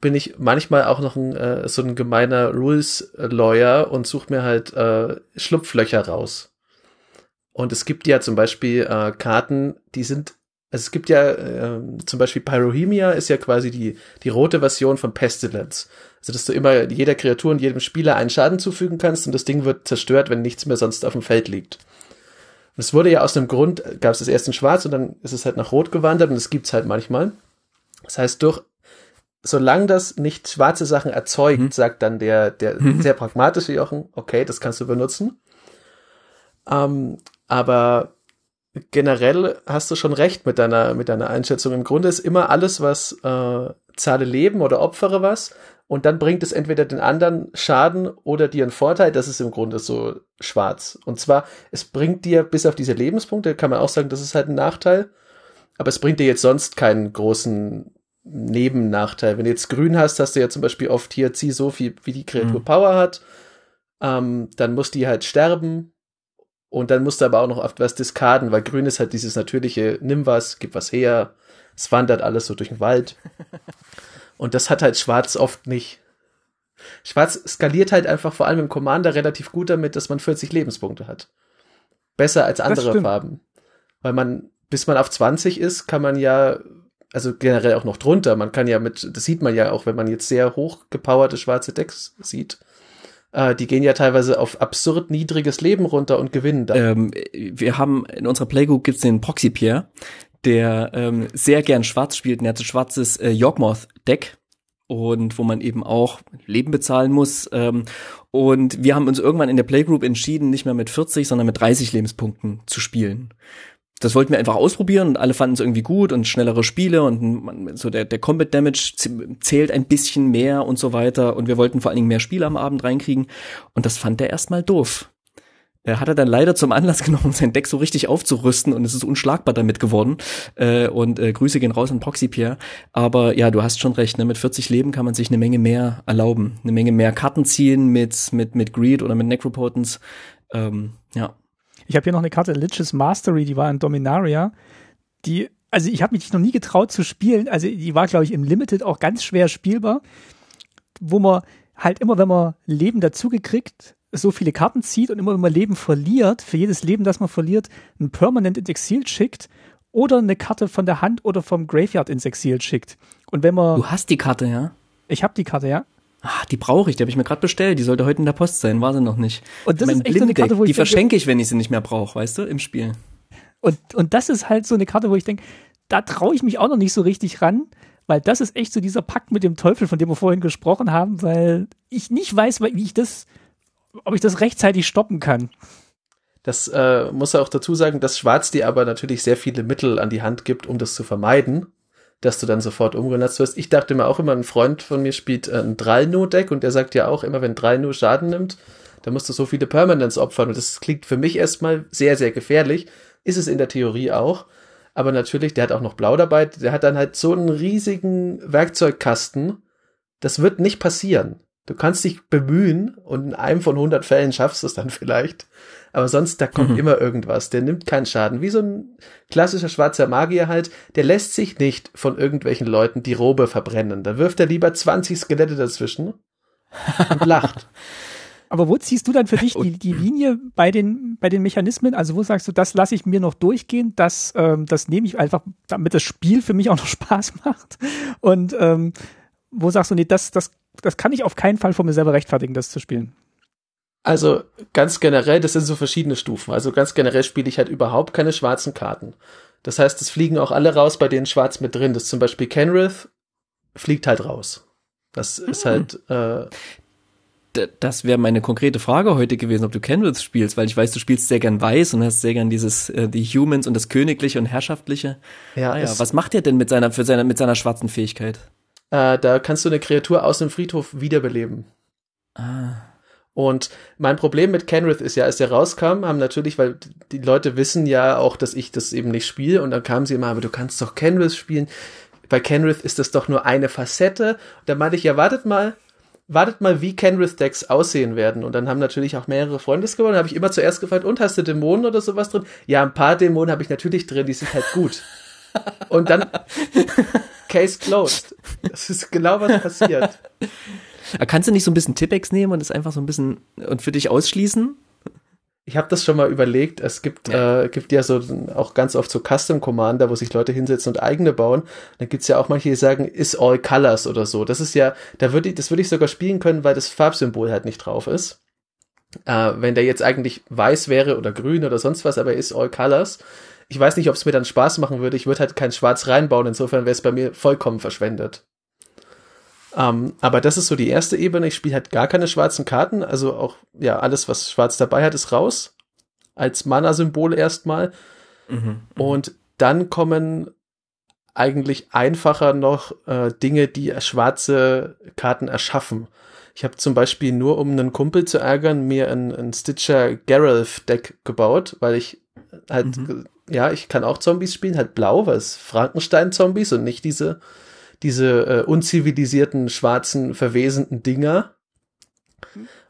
bin ich manchmal auch noch ein, äh, so ein gemeiner Rules-Lawyer und suche mir halt äh, Schlupflöcher raus. Und es gibt ja zum Beispiel äh, Karten, die sind Also es gibt ja äh, zum Beispiel Pyrohemia ist ja quasi die, die rote Version von Pestilence. Also dass du immer jeder Kreatur und jedem Spieler einen Schaden zufügen kannst und das Ding wird zerstört, wenn nichts mehr sonst auf dem Feld liegt. Und es wurde ja aus einem Grund, gab es das erst in Schwarz und dann ist es halt nach Rot gewandert und das gibt's halt manchmal. Das heißt, durch solange das nicht schwarze Sachen erzeugt, mhm. sagt dann der, der mhm. sehr pragmatische Jochen, okay, das kannst du benutzen. Ähm, aber generell hast du schon recht mit deiner, mit deiner Einschätzung. Im Grunde ist immer alles, was äh, zahle Leben oder opfere was und dann bringt es entweder den anderen Schaden oder dir einen Vorteil. Das ist im Grunde so schwarz. Und zwar, es bringt dir bis auf diese Lebenspunkte, kann man auch sagen, das ist halt ein Nachteil. Aber es bringt dir jetzt sonst keinen großen Nebennachteil. Wenn du jetzt grün hast, hast du ja zum Beispiel oft hier, zieh so viel, wie die Kreatur mhm. Power hat. Ähm, dann muss die halt sterben. Und dann musst du aber auch noch oft was diskarden, weil grün ist halt dieses natürliche, nimm was, gib was her. Es wandert alles so durch den Wald. (laughs) Und das hat halt Schwarz oft nicht. Schwarz skaliert halt einfach vor allem im Commander relativ gut damit, dass man 40 Lebenspunkte hat. Besser als andere Farben. Weil man, bis man auf 20 ist, kann man ja, also generell auch noch drunter, man kann ja mit, das sieht man ja auch, wenn man jetzt sehr hoch gepowerte schwarze Decks sieht, äh, die gehen ja teilweise auf absurd niedriges Leben runter und gewinnen dann. Ähm, wir haben in unserer Playgroup gibt's den Proxy Pierre, der ähm, sehr gern schwarz spielt. Und er hat ein schwarzes äh, Yorkmoth-Deck und wo man eben auch Leben bezahlen muss. Ähm, und wir haben uns irgendwann in der Playgroup entschieden, nicht mehr mit 40, sondern mit 30 Lebenspunkten zu spielen. Das wollten wir einfach ausprobieren und alle fanden es irgendwie gut und schnellere Spiele und man, so der, der Combat Damage zählt ein bisschen mehr und so weiter und wir wollten vor allen Dingen mehr Spiele am Abend reinkriegen und das fand er erstmal doof äh, hat er dann leider zum Anlass (laughs) genommen, sein Deck so richtig aufzurüsten und es ist unschlagbar damit geworden. Äh, und äh, Grüße gehen raus an Proxy Pierre. Aber ja, du hast schon recht, ne? mit 40 Leben kann man sich eine Menge mehr erlauben. Eine Menge mehr Karten ziehen mit, mit, mit Greed oder mit Necropotence. Ähm, ja. Ich habe hier noch eine Karte Lich's Mastery, die war in Dominaria. Die, also ich habe mich noch nie getraut zu spielen. Also die war, glaube ich, im Limited auch ganz schwer spielbar. Wo man halt immer, wenn man Leben dazugekriegt so viele Karten zieht und immer wenn man Leben verliert, für jedes Leben, das man verliert, ein Permanent ins Exil schickt oder eine Karte von der Hand oder vom Graveyard ins Exil schickt. Und wenn man. Du hast die Karte, ja? Ich habe die Karte, ja. Ah, die brauche ich, die habe ich mir gerade bestellt. Die sollte heute in der Post sein, war sie noch nicht. Und das mein ist echt so eine Karte, wo ich Die verschenke ich, wenn ich sie nicht mehr brauche, weißt du, im Spiel. Und, und das ist halt so eine Karte, wo ich denke, da traue ich mich auch noch nicht so richtig ran, weil das ist echt so dieser Pakt mit dem Teufel, von dem wir vorhin gesprochen haben, weil ich nicht weiß, wie ich das ob ich das rechtzeitig stoppen kann. Das äh, muss er auch dazu sagen, dass Schwarz dir aber natürlich sehr viele Mittel an die Hand gibt, um das zu vermeiden, dass du dann sofort umgenutzt wirst. Ich dachte mir auch immer, ein Freund von mir spielt äh, ein Drallno-Deck und der sagt ja auch immer, wenn Drallno Schaden nimmt, dann musst du so viele Permanents opfern und das klingt für mich erstmal sehr, sehr gefährlich. Ist es in der Theorie auch. Aber natürlich, der hat auch noch Blau dabei, der hat dann halt so einen riesigen Werkzeugkasten. Das wird nicht passieren. Du kannst dich bemühen und in einem von 100 Fällen schaffst du es dann (laughs) vielleicht. Aber sonst, da kommt mhm. immer irgendwas. Der nimmt keinen Schaden. Wie so ein klassischer schwarzer Magier halt. Der lässt sich nicht von irgendwelchen Leuten die Robe verbrennen. Da wirft er lieber 20 Skelette dazwischen und lacht. (laughs) Aber wo ziehst du dann für dich (laughs) die, die Linie bei den, bei den Mechanismen? Also wo sagst du, das lasse ich mir noch durchgehen, das, ähm, das nehme ich einfach, damit das Spiel für mich auch noch (laughs) Spaß macht. Und ähm, wo sagst du, nee, das, das das kann ich auf keinen Fall von mir selber rechtfertigen, das zu spielen. Also ganz generell, das sind so verschiedene Stufen. Also ganz generell spiele ich halt überhaupt keine schwarzen Karten. Das heißt, es fliegen auch alle raus, bei denen schwarz mit drin ist. Zum Beispiel Kenrith fliegt halt raus. Das mhm. ist halt. Äh, das wäre meine konkrete Frage heute gewesen, ob du Kenrith spielst, weil ich weiß, du spielst sehr gern weiß und hast sehr gern dieses äh, die Humans und das Königliche und Herrschaftliche. Ja, ah, ja. Was macht er denn mit seiner für seine mit seiner schwarzen Fähigkeit? Äh, da kannst du eine Kreatur aus dem Friedhof wiederbeleben. Ah. Und mein Problem mit Kenrith ist ja, als der rauskam, haben natürlich, weil die Leute wissen ja auch, dass ich das eben nicht spiele, und dann kamen sie immer, aber du kannst doch Kenrith spielen. Bei Kenrith ist das doch nur eine Facette. Und da meinte ich, ja, wartet mal, wartet mal, wie Kenrith-Decks aussehen werden. Und dann haben natürlich auch mehrere Freunde es gewonnen. habe ich immer zuerst gefragt, und hast du Dämonen oder sowas drin? Ja, ein paar Dämonen habe ich natürlich drin, die sind halt gut. Und dann (laughs) Case closed. Das ist genau was passiert. Kannst du nicht so ein bisschen Tippex nehmen und es einfach so ein bisschen und für dich ausschließen? ich habe das schon mal überlegt. Es gibt ja. Äh, gibt ja so auch ganz oft so Custom Commander, wo sich Leute hinsetzen und eigene bauen. Dann gibt's ja auch manche, die sagen, is all colors oder so. Das ist ja, da würde ich, das würde ich sogar spielen können, weil das Farbsymbol halt nicht drauf ist. Äh, wenn der jetzt eigentlich weiß wäre oder grün oder sonst was, aber is all colors. Ich weiß nicht, ob es mir dann Spaß machen würde. Ich würde halt kein Schwarz reinbauen. Insofern wäre es bei mir vollkommen verschwendet. Ähm, aber das ist so die erste Ebene. Ich spiele halt gar keine schwarzen Karten. Also auch, ja, alles, was schwarz dabei hat, ist raus. Als Mana-Symbol erstmal. Mhm, mhm, und dann kommen eigentlich einfacher noch äh, Dinge, die schwarze Karten erschaffen. Ich habe zum Beispiel nur, um einen Kumpel zu ärgern, mir ein, ein Stitcher Geralf-Deck gebaut, weil ich halt, mhm. ja, ich kann auch Zombies spielen, halt blau, weil es Frankenstein-Zombies und nicht diese diese äh, unzivilisierten, schwarzen, verwesenden Dinger.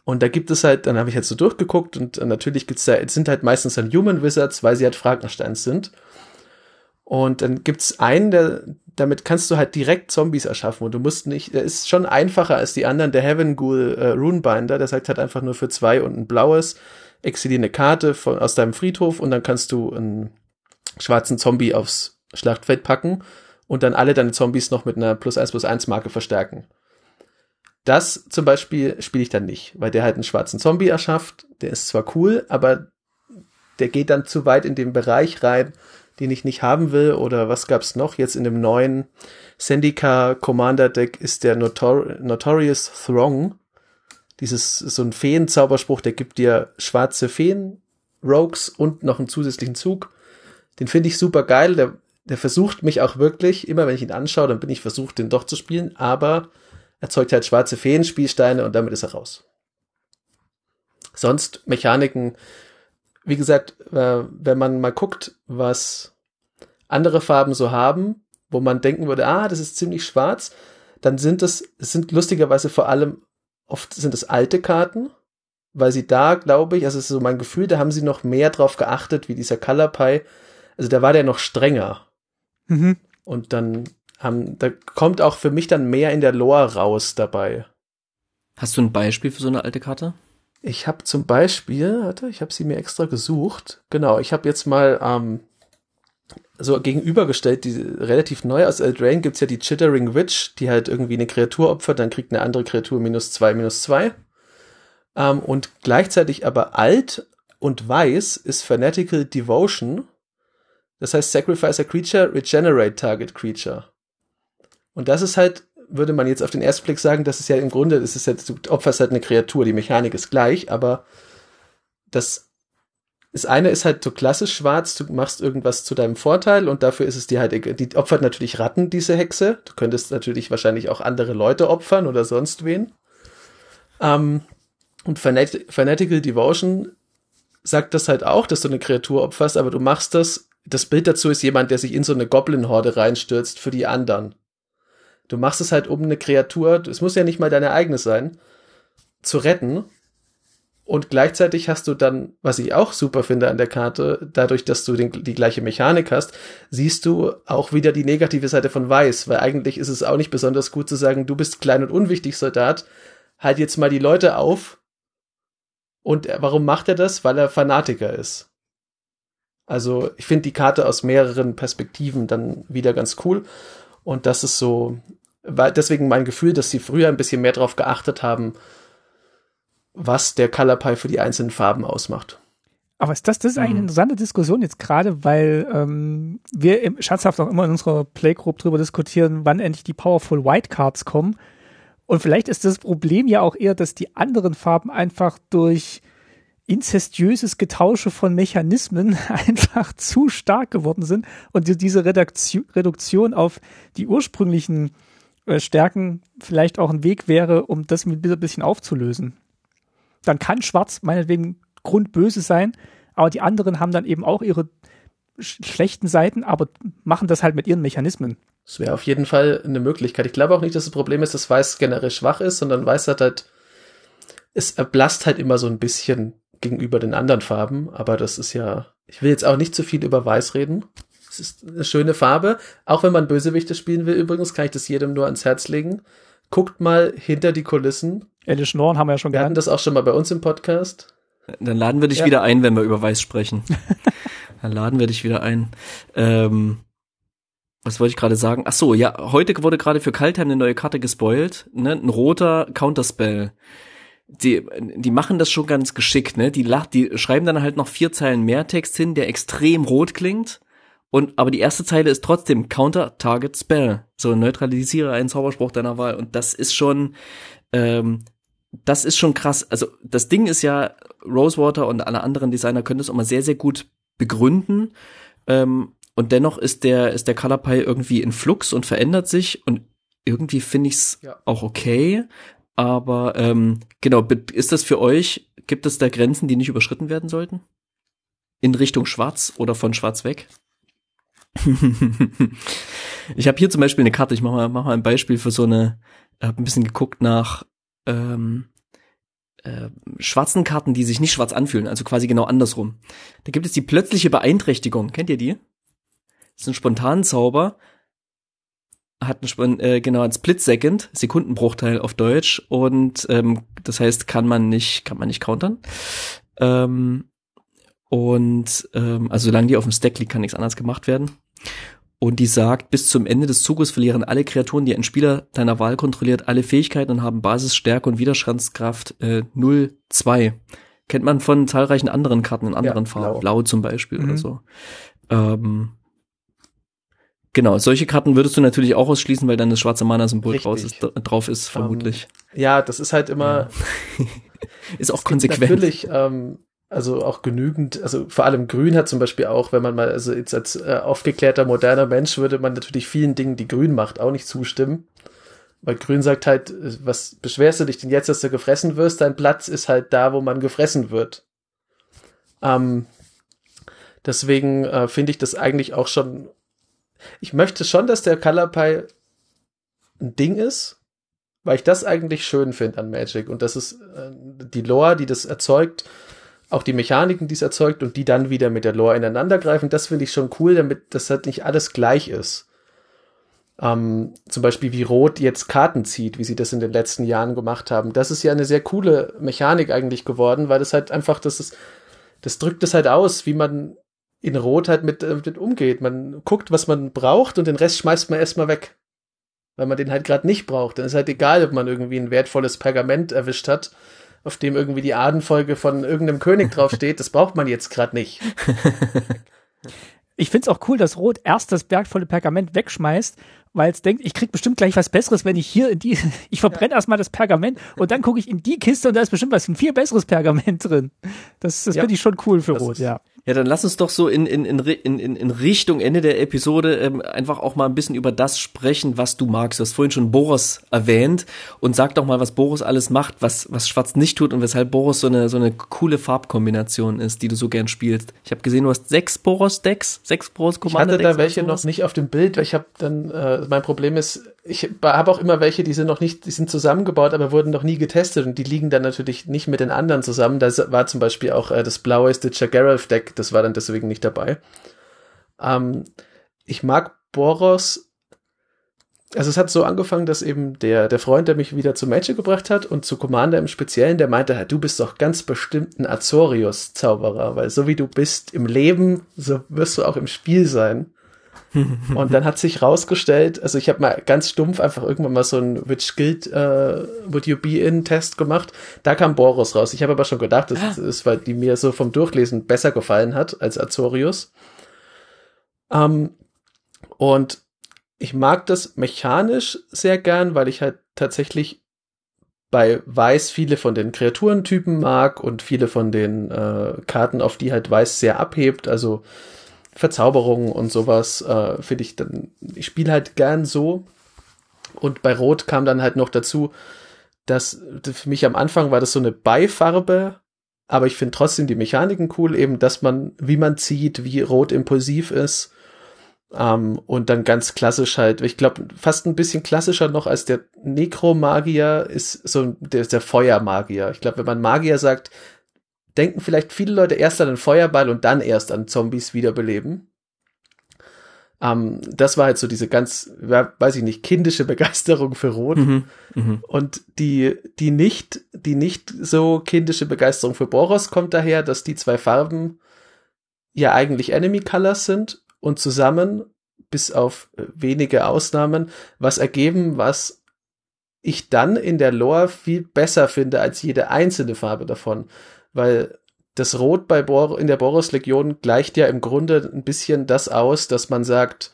Und da gibt es halt, dann habe ich halt so durchgeguckt und äh, natürlich gibt's da, sind halt meistens dann Human Wizards, weil sie halt Frankensteins sind. Und dann gibt's einen, der, damit kannst du halt direkt Zombies erschaffen und du musst nicht, der ist schon einfacher als die anderen, der Heaven Ghoul äh, Runebinder, der sagt halt einfach nur für zwei und ein blaues, exilier eine Karte von, aus deinem Friedhof und dann kannst du einen schwarzen Zombie aufs Schlachtfeld packen und dann alle deine Zombies noch mit einer plus eins plus eins Marke verstärken. Das zum Beispiel spiele ich dann nicht, weil der halt einen schwarzen Zombie erschafft. Der ist zwar cool, aber der geht dann zu weit in den Bereich rein, den ich nicht haben will. Oder was gab's noch? Jetzt in dem neuen Sendika Commander Deck ist der Notor Notorious Throng. Dieses, so ein Feen-Zauberspruch, der gibt dir schwarze Feen, Rogues und noch einen zusätzlichen Zug. Den finde ich super geil. Der der versucht mich auch wirklich, immer wenn ich ihn anschaue, dann bin ich versucht, den doch zu spielen, aber erzeugt halt schwarze Feenspielsteine und damit ist er raus. Sonst Mechaniken, wie gesagt, äh, wenn man mal guckt, was andere Farben so haben, wo man denken würde, ah, das ist ziemlich schwarz, dann sind es, sind lustigerweise vor allem, oft sind es alte Karten, weil sie da, glaube ich, also es ist so mein Gefühl, da haben sie noch mehr drauf geachtet, wie dieser Color Pie. Also da war der noch strenger. Mhm. Und dann haben, da kommt auch für mich dann mehr in der Lore raus dabei. Hast du ein Beispiel für so eine alte Karte? Ich habe zum Beispiel, warte, ich habe sie mir extra gesucht. Genau, ich habe jetzt mal ähm, so gegenübergestellt, die relativ neu aus Eldraine gibt's ja die Chittering Witch, die halt irgendwie eine Kreatur opfert, dann kriegt eine andere Kreatur minus zwei, minus zwei. Ähm, und gleichzeitig aber alt und weiß ist Fanatical Devotion, das heißt Sacrifice a Creature, Regenerate Target Creature. Und das ist halt, würde man jetzt auf den ersten Blick sagen, das ist ja im Grunde, das ist halt, du opferst halt eine Kreatur, die Mechanik ist gleich, aber das das eine ist halt so klassisch schwarz, du machst irgendwas zu deinem Vorteil und dafür ist es dir halt, die opfert natürlich Ratten, diese Hexe. Du könntest natürlich wahrscheinlich auch andere Leute opfern oder sonst wen. Ähm, und Fanat Fanatical Devotion sagt das halt auch, dass du eine Kreatur opferst, aber du machst das das Bild dazu ist jemand, der sich in so eine Goblin-Horde reinstürzt für die anderen. Du machst es halt, um eine Kreatur, es muss ja nicht mal deine eigene sein, zu retten. Und gleichzeitig hast du dann, was ich auch super finde an der Karte, dadurch, dass du den, die gleiche Mechanik hast, siehst du auch wieder die negative Seite von Weiß, weil eigentlich ist es auch nicht besonders gut zu sagen, du bist klein und unwichtig, Soldat, halt jetzt mal die Leute auf. Und warum macht er das? Weil er Fanatiker ist. Also ich finde die Karte aus mehreren Perspektiven dann wieder ganz cool. Und das ist so, war deswegen mein Gefühl, dass sie früher ein bisschen mehr darauf geachtet haben, was der Color Pie für die einzelnen Farben ausmacht. Aber ist das, das ist eigentlich eine mhm. interessante Diskussion jetzt gerade, weil ähm, wir im Schatzhaft auch immer in unserer Playgroup drüber diskutieren, wann endlich die Powerful White Cards kommen. Und vielleicht ist das Problem ja auch eher, dass die anderen Farben einfach durch inzestiöses Getausche von Mechanismen (laughs) einfach zu stark geworden sind und diese Reduktion auf die ursprünglichen äh, Stärken vielleicht auch ein Weg wäre, um das ein bisschen aufzulösen. Dann kann Schwarz meinetwegen grundböse sein, aber die anderen haben dann eben auch ihre schlechten Seiten, aber machen das halt mit ihren Mechanismen. Das wäre auf jeden Fall eine Möglichkeit. Ich glaube auch nicht, dass das Problem ist, dass Weiß generell schwach ist, sondern Weiß hat halt, es erblasst halt immer so ein bisschen gegenüber den anderen Farben, aber das ist ja, ich will jetzt auch nicht zu viel über Weiß reden. Es ist eine schöne Farbe. Auch wenn man Bösewichte spielen will, übrigens, kann ich das jedem nur ans Herz legen. Guckt mal hinter die Kulissen. Elish Norn haben wir ja schon Wir hatten das auch schon mal bei uns im Podcast. Dann laden wir dich ja. wieder ein, wenn wir über Weiß sprechen. (laughs) Dann laden wir dich wieder ein. Ähm, was wollte ich gerade sagen? Ach so, ja, heute wurde gerade für Kaltheim eine neue Karte gespoilt, ne? Ein roter Counterspell. Die, die machen das schon ganz geschickt, ne? Die, lacht, die schreiben dann halt noch vier Zeilen mehr Text hin, der extrem rot klingt. Und, aber die erste Zeile ist trotzdem Counter Target Spell. So, neutralisiere einen Zauberspruch deiner Wahl. Und das ist schon, ähm, das ist schon krass. Also, das Ding ist ja, Rosewater und alle anderen Designer können das mal sehr, sehr gut begründen. Ähm, und dennoch ist der, ist der Color Pie irgendwie in Flux und verändert sich und irgendwie finde ich es ja. auch okay. Aber ähm, genau, ist das für euch, gibt es da Grenzen, die nicht überschritten werden sollten? In Richtung Schwarz oder von Schwarz weg? (laughs) ich habe hier zum Beispiel eine Karte, ich mache mal, mach mal ein Beispiel für so eine, habe ein bisschen geguckt nach ähm, äh, schwarzen Karten, die sich nicht schwarz anfühlen, also quasi genau andersrum. Da gibt es die plötzliche Beeinträchtigung. Kennt ihr die? Das ist ein Spontanzauber. Hat ein, äh, genau ein Split Second, Sekundenbruchteil auf Deutsch und ähm, das heißt, kann man nicht, kann man nicht countern. Ähm, und ähm, also solange die auf dem Stack liegt, kann nichts anderes gemacht werden. Und die sagt, bis zum Ende des Zuges verlieren alle Kreaturen, die ein Spieler deiner Wahl kontrolliert, alle Fähigkeiten und haben Basis, Stärke und Widerstandskraft äh, 0, 2. Kennt man von zahlreichen anderen Karten in anderen ja, Farben, blau. blau zum Beispiel mhm. oder so. Ähm, genau, solche Karten würdest du natürlich auch ausschließen, weil dann das schwarze Mana-Symbol drauf ist, ist, vermutlich. Um, ja, das ist halt immer. Ja. (laughs) ist auch konsequent. Natürlich, ähm, also auch genügend, also vor allem Grün hat zum Beispiel auch, wenn man mal, also jetzt als äh, aufgeklärter moderner Mensch würde man natürlich vielen Dingen, die Grün macht, auch nicht zustimmen. Weil Grün sagt halt, was beschwerst du dich denn jetzt, dass du gefressen wirst? Dein Platz ist halt da, wo man gefressen wird. Ähm, deswegen äh, finde ich das eigentlich auch schon. Ich möchte schon, dass der Color Pie ein Ding ist, weil ich das eigentlich schön finde an Magic. Und das ist äh, die Lore, die das erzeugt, auch die Mechaniken, die es erzeugt und die dann wieder mit der Lore ineinandergreifen, das finde ich schon cool, damit das halt nicht alles gleich ist. Ähm, zum Beispiel wie Rot jetzt Karten zieht, wie sie das in den letzten Jahren gemacht haben. Das ist ja eine sehr coole Mechanik eigentlich geworden, weil das halt einfach, das ist, das drückt es halt aus, wie man in Rot halt mit, äh, mit umgeht. Man guckt, was man braucht und den Rest schmeißt man erstmal weg. Weil man den halt gerade nicht braucht. Dann ist halt egal, ob man irgendwie ein wertvolles Pergament erwischt hat auf dem irgendwie die Adenfolge von irgendeinem König (laughs) draufsteht, das braucht man jetzt gerade nicht. Ich find's auch cool, dass Rot erst das wertvolle Pergament wegschmeißt, weil es denkt, ich krieg bestimmt gleich was Besseres, wenn ich hier in die, (laughs) ich verbrenne ja. erstmal das Pergament und dann gucke ich in die Kiste und da ist bestimmt was ein viel besseres Pergament drin. Das, das ja. finde ich schon cool für das Rot, ja. Ja, dann lass uns doch so in, in, in, in, in Richtung Ende der Episode ähm, einfach auch mal ein bisschen über das sprechen, was du magst. Du hast vorhin schon Boros erwähnt und sag doch mal, was Boros alles macht, was, was Schwarz nicht tut und weshalb Boros so eine, so eine coole Farbkombination ist, die du so gern spielst. Ich habe gesehen, du hast sechs Boros-Decks, sechs Boros-Commander-Decks. Ich hatte da welche noch nicht auf dem Bild, weil ich habe dann, äh, mein Problem ist, ich habe auch immer welche, die sind noch nicht, die sind zusammengebaut, aber wurden noch nie getestet und die liegen dann natürlich nicht mit den anderen zusammen. Da war zum Beispiel auch äh, das blaue Stitcher Geralf Deck, das war dann deswegen nicht dabei. Ähm, ich mag Boros. Also es hat so angefangen, dass eben der, der Freund, der mich wieder zu Magic gebracht hat und zu Commander im Speziellen, der meinte, du bist doch ganz bestimmt ein Azorius-Zauberer, weil so wie du bist im Leben, so wirst du auch im Spiel sein und dann hat sich rausgestellt, also ich habe mal ganz stumpf einfach irgendwann mal so ein Which Guild uh, Would You Be In Test gemacht. Da kam Boros raus. Ich habe aber schon gedacht, das ah. ist, weil die mir so vom Durchlesen besser gefallen hat als Azorius. Um, ähm, und ich mag das mechanisch sehr gern, weil ich halt tatsächlich bei Weiß viele von den Kreaturentypen mag und viele von den äh, Karten, auf die halt Weiß sehr abhebt. Also Verzauberungen und sowas äh, finde ich dann, ich spiele halt gern so. Und bei Rot kam dann halt noch dazu, dass für mich am Anfang war das so eine Beifarbe, aber ich finde trotzdem die Mechaniken cool, eben, dass man, wie man zieht, wie Rot impulsiv ist. Um, ähm, und dann ganz klassisch halt, ich glaube, fast ein bisschen klassischer noch als der Nekromagier ist so der, der Feuermagier. Ich glaube, wenn man Magier sagt, denken vielleicht viele Leute erst an den Feuerball und dann erst an Zombies wiederbeleben. Ähm, das war halt so diese ganz, weiß ich nicht, kindische (laughs) Begeisterung für Rot. Mhm, mh. Und die, die nicht, die nicht so kindische Begeisterung für Boros kommt daher, dass die zwei Farben ja eigentlich Enemy Colors sind und zusammen, bis auf wenige Ausnahmen, was ergeben, was ich dann in der Lore viel besser finde als jede einzelne Farbe davon. Weil das Rot bei Bor in der Boros-Legion gleicht ja im Grunde ein bisschen das aus, dass man sagt,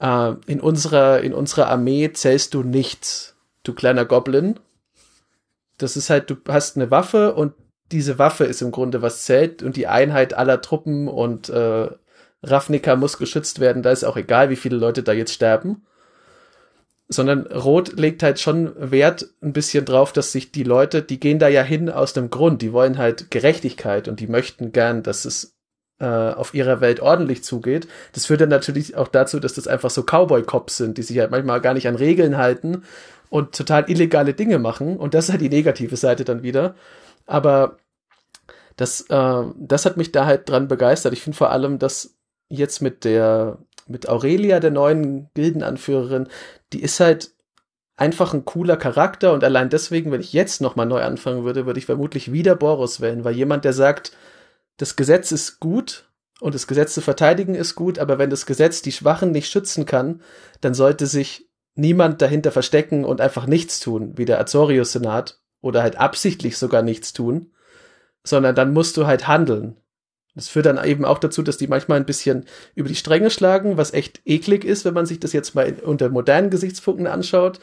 äh, in, unserer, in unserer Armee zählst du nichts, du kleiner Goblin. Das ist halt, du hast eine Waffe und diese Waffe ist im Grunde was zählt und die Einheit aller Truppen und äh, Ravnica muss geschützt werden, da ist auch egal, wie viele Leute da jetzt sterben sondern Rot legt halt schon Wert ein bisschen drauf, dass sich die Leute, die gehen da ja hin aus dem Grund, die wollen halt Gerechtigkeit und die möchten gern, dass es äh, auf ihrer Welt ordentlich zugeht. Das führt dann natürlich auch dazu, dass das einfach so Cowboy-Cops sind, die sich halt manchmal gar nicht an Regeln halten und total illegale Dinge machen. Und das ist halt die negative Seite dann wieder. Aber das, äh, das hat mich da halt dran begeistert. Ich finde vor allem, dass jetzt mit der mit Aurelia, der neuen Gildenanführerin, die ist halt einfach ein cooler Charakter und allein deswegen, wenn ich jetzt nochmal neu anfangen würde, würde ich vermutlich wieder Boros wählen, weil jemand, der sagt, das Gesetz ist gut und das Gesetz zu verteidigen ist gut, aber wenn das Gesetz die Schwachen nicht schützen kann, dann sollte sich niemand dahinter verstecken und einfach nichts tun, wie der Azorius-Senat oder halt absichtlich sogar nichts tun, sondern dann musst du halt handeln. Das führt dann eben auch dazu, dass die manchmal ein bisschen über die Stränge schlagen, was echt eklig ist, wenn man sich das jetzt mal unter modernen Gesichtspunkten anschaut.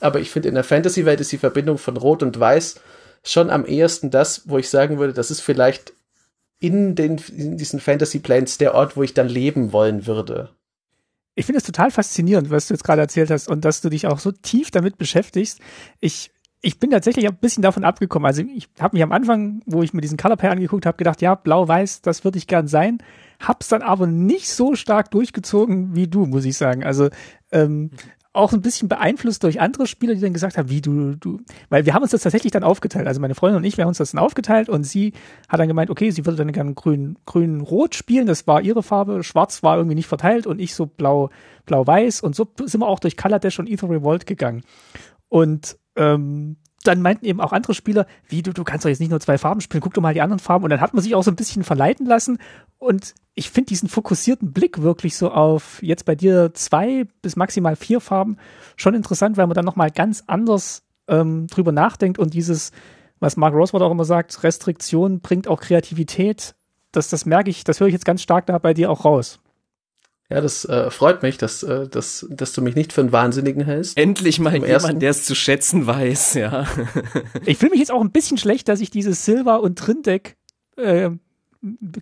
Aber ich finde, in der Fantasy-Welt ist die Verbindung von Rot und Weiß schon am ehesten das, wo ich sagen würde, das ist vielleicht in, den, in diesen Fantasy-Planes der Ort, wo ich dann leben wollen würde. Ich finde es total faszinierend, was du jetzt gerade erzählt hast und dass du dich auch so tief damit beschäftigst. Ich ich bin tatsächlich ein bisschen davon abgekommen. Also ich habe mich am Anfang, wo ich mir diesen Color Pair angeguckt habe, gedacht, ja, blau-weiß, das würde ich gern sein. Hab's dann aber nicht so stark durchgezogen wie du, muss ich sagen. Also ähm, auch ein bisschen beeinflusst durch andere Spieler, die dann gesagt haben, wie du, du, weil wir haben uns das tatsächlich dann aufgeteilt. Also meine Freundin und ich, wir haben uns das dann aufgeteilt und sie hat dann gemeint, okay, sie würde dann gerne grün, grün, rot spielen. Das war ihre Farbe. Schwarz war irgendwie nicht verteilt und ich so blau, blau, weiß. Und so sind wir auch durch Color Dash und Ether Revolt gegangen. Und ähm, dann meinten eben auch andere Spieler, wie du, du kannst doch jetzt nicht nur zwei Farben spielen, guck doch mal die anderen Farben. Und dann hat man sich auch so ein bisschen verleiten lassen. Und ich finde diesen fokussierten Blick wirklich so auf jetzt bei dir zwei bis maximal vier Farben schon interessant, weil man dann nochmal ganz anders ähm, drüber nachdenkt und dieses, was Mark Roswell auch immer sagt, Restriktion bringt auch Kreativität. Das, das merke ich, das höre ich jetzt ganz stark da bei dir auch raus. Ja, das äh, freut mich, dass, äh, dass, dass du mich nicht für einen Wahnsinnigen hältst. Endlich mal jemand, der es zu schätzen weiß, ja. (laughs) ich fühle mich jetzt auch ein bisschen schlecht, dass ich dieses Silber- und Trindeck äh,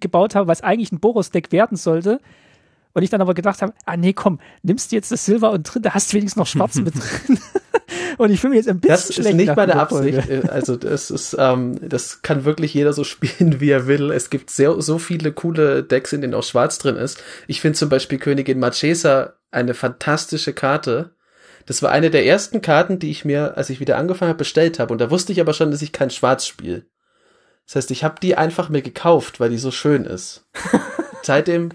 gebaut habe, was eigentlich ein Boros-Deck werden sollte. Und ich dann aber gedacht habe, ah nee, komm, nimmst du jetzt das Silber und drin, da hast du wenigstens noch Schwarz mit (laughs) drin. Und ich fühle mich jetzt ein bisschen das schlecht. Das ist nicht meine Absicht. Äh, also das ist, ähm, das kann wirklich jeder so (laughs) spielen, wie er will. Es gibt sehr, so viele coole Decks, in denen auch Schwarz drin ist. Ich finde zum Beispiel Königin Marchesa eine fantastische Karte. Das war eine der ersten Karten, die ich mir, als ich wieder angefangen habe, bestellt habe. Und da wusste ich aber schon, dass ich kein Schwarz spiele. Das heißt, ich habe die einfach mir gekauft, weil die so schön ist. (laughs) Seitdem,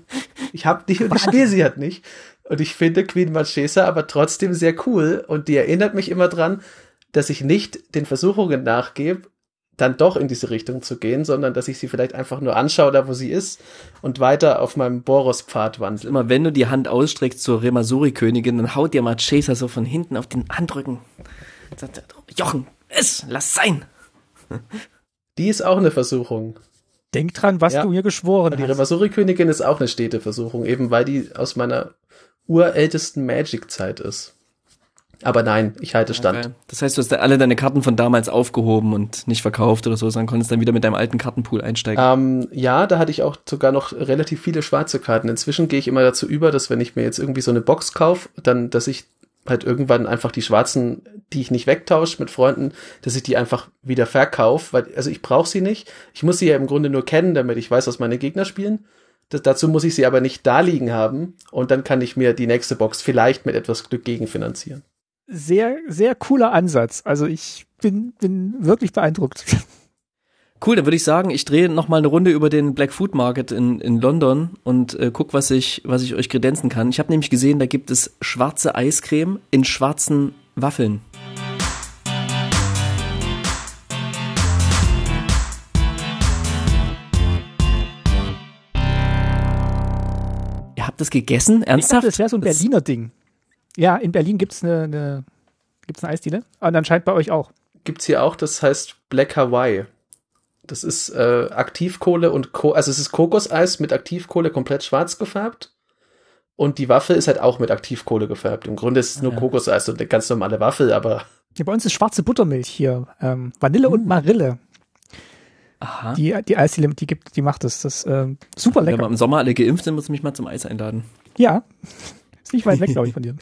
ich habe die und ich spiele sie halt nicht. Und ich finde Queen Marchesa aber trotzdem sehr cool und die erinnert mich immer dran, dass ich nicht den Versuchungen nachgebe, dann doch in diese Richtung zu gehen, sondern dass ich sie vielleicht einfach nur anschaue, da wo sie ist und weiter auf meinem Boros-Pfad wandle. Immer wenn du die Hand ausstreckst zur Remasuri-Königin, dann haut dir Marchesa so von hinten auf den Handrücken. Sagt er, Jochen, es, lass sein. Die ist auch eine Versuchung. Denk dran, was ja. du mir geschworen die hast. Die Remasuri-Königin ist auch eine stete Versuchung, eben weil die aus meiner urältesten Magic-Zeit ist. Aber nein, ich halte Stand. Okay. Das heißt, du hast alle deine Karten von damals aufgehoben und nicht verkauft oder so, sondern konntest dann wieder mit deinem alten Kartenpool einsteigen. Ähm, ja, da hatte ich auch sogar noch relativ viele schwarze Karten. Inzwischen gehe ich immer dazu über, dass wenn ich mir jetzt irgendwie so eine Box kaufe, dann, dass ich halt irgendwann einfach die schwarzen, die ich nicht wegtausche mit Freunden, dass ich die einfach wieder verkaufe, weil, also ich brauche sie nicht. Ich muss sie ja im Grunde nur kennen, damit ich weiß, was meine Gegner spielen. Das, dazu muss ich sie aber nicht da liegen haben und dann kann ich mir die nächste Box vielleicht mit etwas Glück gegenfinanzieren. Sehr, sehr cooler Ansatz. Also ich bin, bin wirklich beeindruckt. Cool, dann würde ich sagen, ich drehe noch mal eine Runde über den Black Food Market in, in London und äh, guck, was ich, was ich euch kredenzen kann. Ich habe nämlich gesehen, da gibt es schwarze Eiscreme in schwarzen Waffeln. Ihr habt das gegessen? Ich Ernsthaft? dachte, das wäre so ein Das- Berliner Ding. Ja, in Berlin gibt's eine, eine gibt's eine Eisdiele. Und anscheinend bei euch auch. Gibt's hier auch, das heißt Black Hawaii. Das ist äh, Aktivkohle und Ko also es ist Kokoseis mit Aktivkohle komplett schwarz gefärbt. Und die Waffel ist halt auch mit Aktivkohle gefärbt. Im Grunde ist es nur Ja. Kokoseis und eine ganz normale Waffel, aber Ja, bei uns ist schwarze Buttermilch hier. Ähm, Vanille und Marille. Aha. Die, die Eisdiele, die gibt, die macht das. Das ist ähm, super Wenn wir lecker. im Sommer alle geimpft sind, muss ich mich mal zum Eis einladen. Ja. (laughs) Ist nicht weit weg, (laughs) glaube ich, von dir.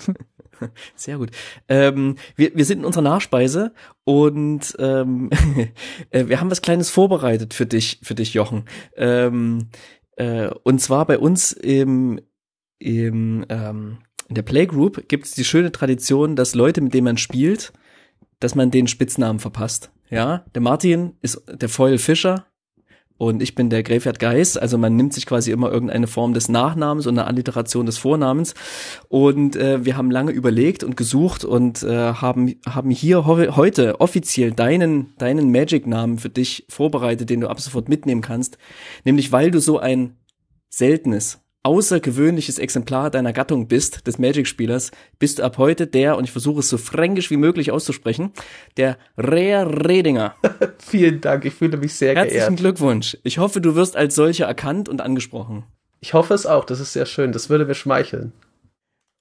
(laughs) Sehr gut. Ähm, wir, wir sind in unserer Nachspeise und ähm, äh, wir haben was Kleines vorbereitet für dich, für dich, Jochen. Ähm, äh, und zwar bei uns im, im ähm, in der Playgroup gibt es die schöne Tradition, dass Leute, mit denen man spielt, dass man den Spitznamen verpasst. Ja, der Martin ist der Foil Fischer und ich bin der Graveyard Geist. Also man nimmt sich quasi immer irgendeine Form des Nachnamens und eine Alliteration des Vornamens. Und äh, wir haben lange überlegt und gesucht und äh, haben haben hier heute offiziell deinen deinen Magic-Namen für dich vorbereitet, den du ab sofort mitnehmen kannst. Nämlich weil du so ein seltenes außergewöhnliches Exemplar deiner Gattung bist, des Magic-Spielers, bist du ab heute der, und ich versuche es so fränkisch wie möglich auszusprechen, der Rare Redinger. (laughs) vielen Dank. Ich fühle mich sehr Herzlichen geehrt. Glückwunsch. Ich hoffe, du wirst als solcher erkannt und angesprochen. Ich hoffe es auch. Das ist sehr schön. Das würde mir schmeicheln.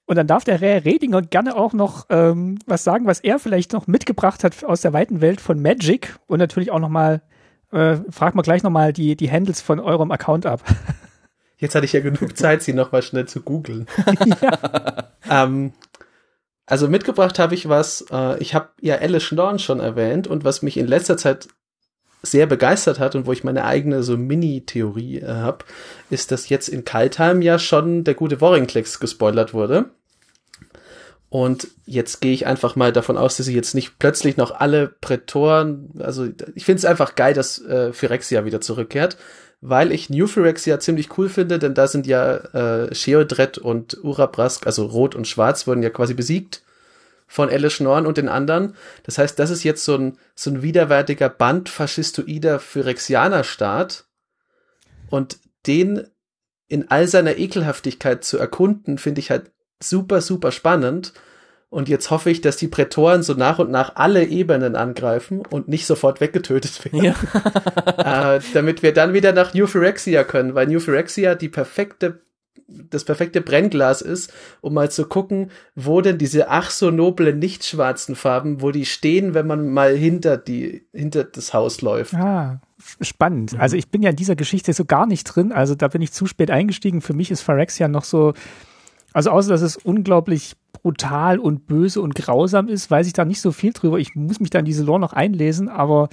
Und dann darf der Ray Redinger gerne auch noch ähm, was sagen, was er vielleicht noch mitgebracht hat aus der weiten Welt von Magic. Und natürlich auch noch mal, äh, frag mal gleich noch mal die, die Handles von eurem Account ab. (laughs) Jetzt hatte ich ja genug (laughs) Zeit, sie noch mal schnell zu googeln. (laughs) ähm, also mitgebracht habe ich was, äh, ich habe ja Alice Schnorn schon erwähnt und was mich in letzter Zeit sehr begeistert hat und wo ich meine eigene so Mini-Theorie äh, habe, ist, dass jetzt in Kaltheim ja schon der gute Warringklecks gespoilert wurde. Und jetzt gehe ich einfach mal davon aus, dass sie jetzt nicht plötzlich noch alle Prätoren, also ich finde es einfach geil, dass äh, Phyrexia wieder zurückkehrt, weil ich New Phyrexia ziemlich cool finde, denn da sind ja äh, Sheodred und Urabrask, also Rot und Schwarz, wurden ja quasi besiegt von Elle Schnorn und den anderen. Das heißt, das ist jetzt so ein, so ein widerwärtiger Band faschistoider Phyrexianer-Staat und den in all seiner Ekelhaftigkeit zu erkunden, finde ich halt super, super spannend. Und jetzt hoffe ich, dass die Prätoren so nach und nach alle Ebenen angreifen und nicht sofort weggetötet werden. Ja. (laughs) äh, damit wir dann wieder nach New Phyrexia können, weil New Phyrexia die perfekte, das perfekte Brennglas ist, um mal zu gucken, wo denn diese ach so noble, nicht schwarzen Farben, wo die stehen, wenn man mal hinter die, hinter das Haus läuft. Ah, spannend. Also ich bin ja in dieser Geschichte so gar nicht drin. Also da bin ich zu spät eingestiegen. Für mich ist Phyrexia noch so, also außer dass es unglaublich brutal und böse und grausam ist, weiß ich da nicht so viel drüber. Ich muss mich da in diese Lore noch einlesen, aber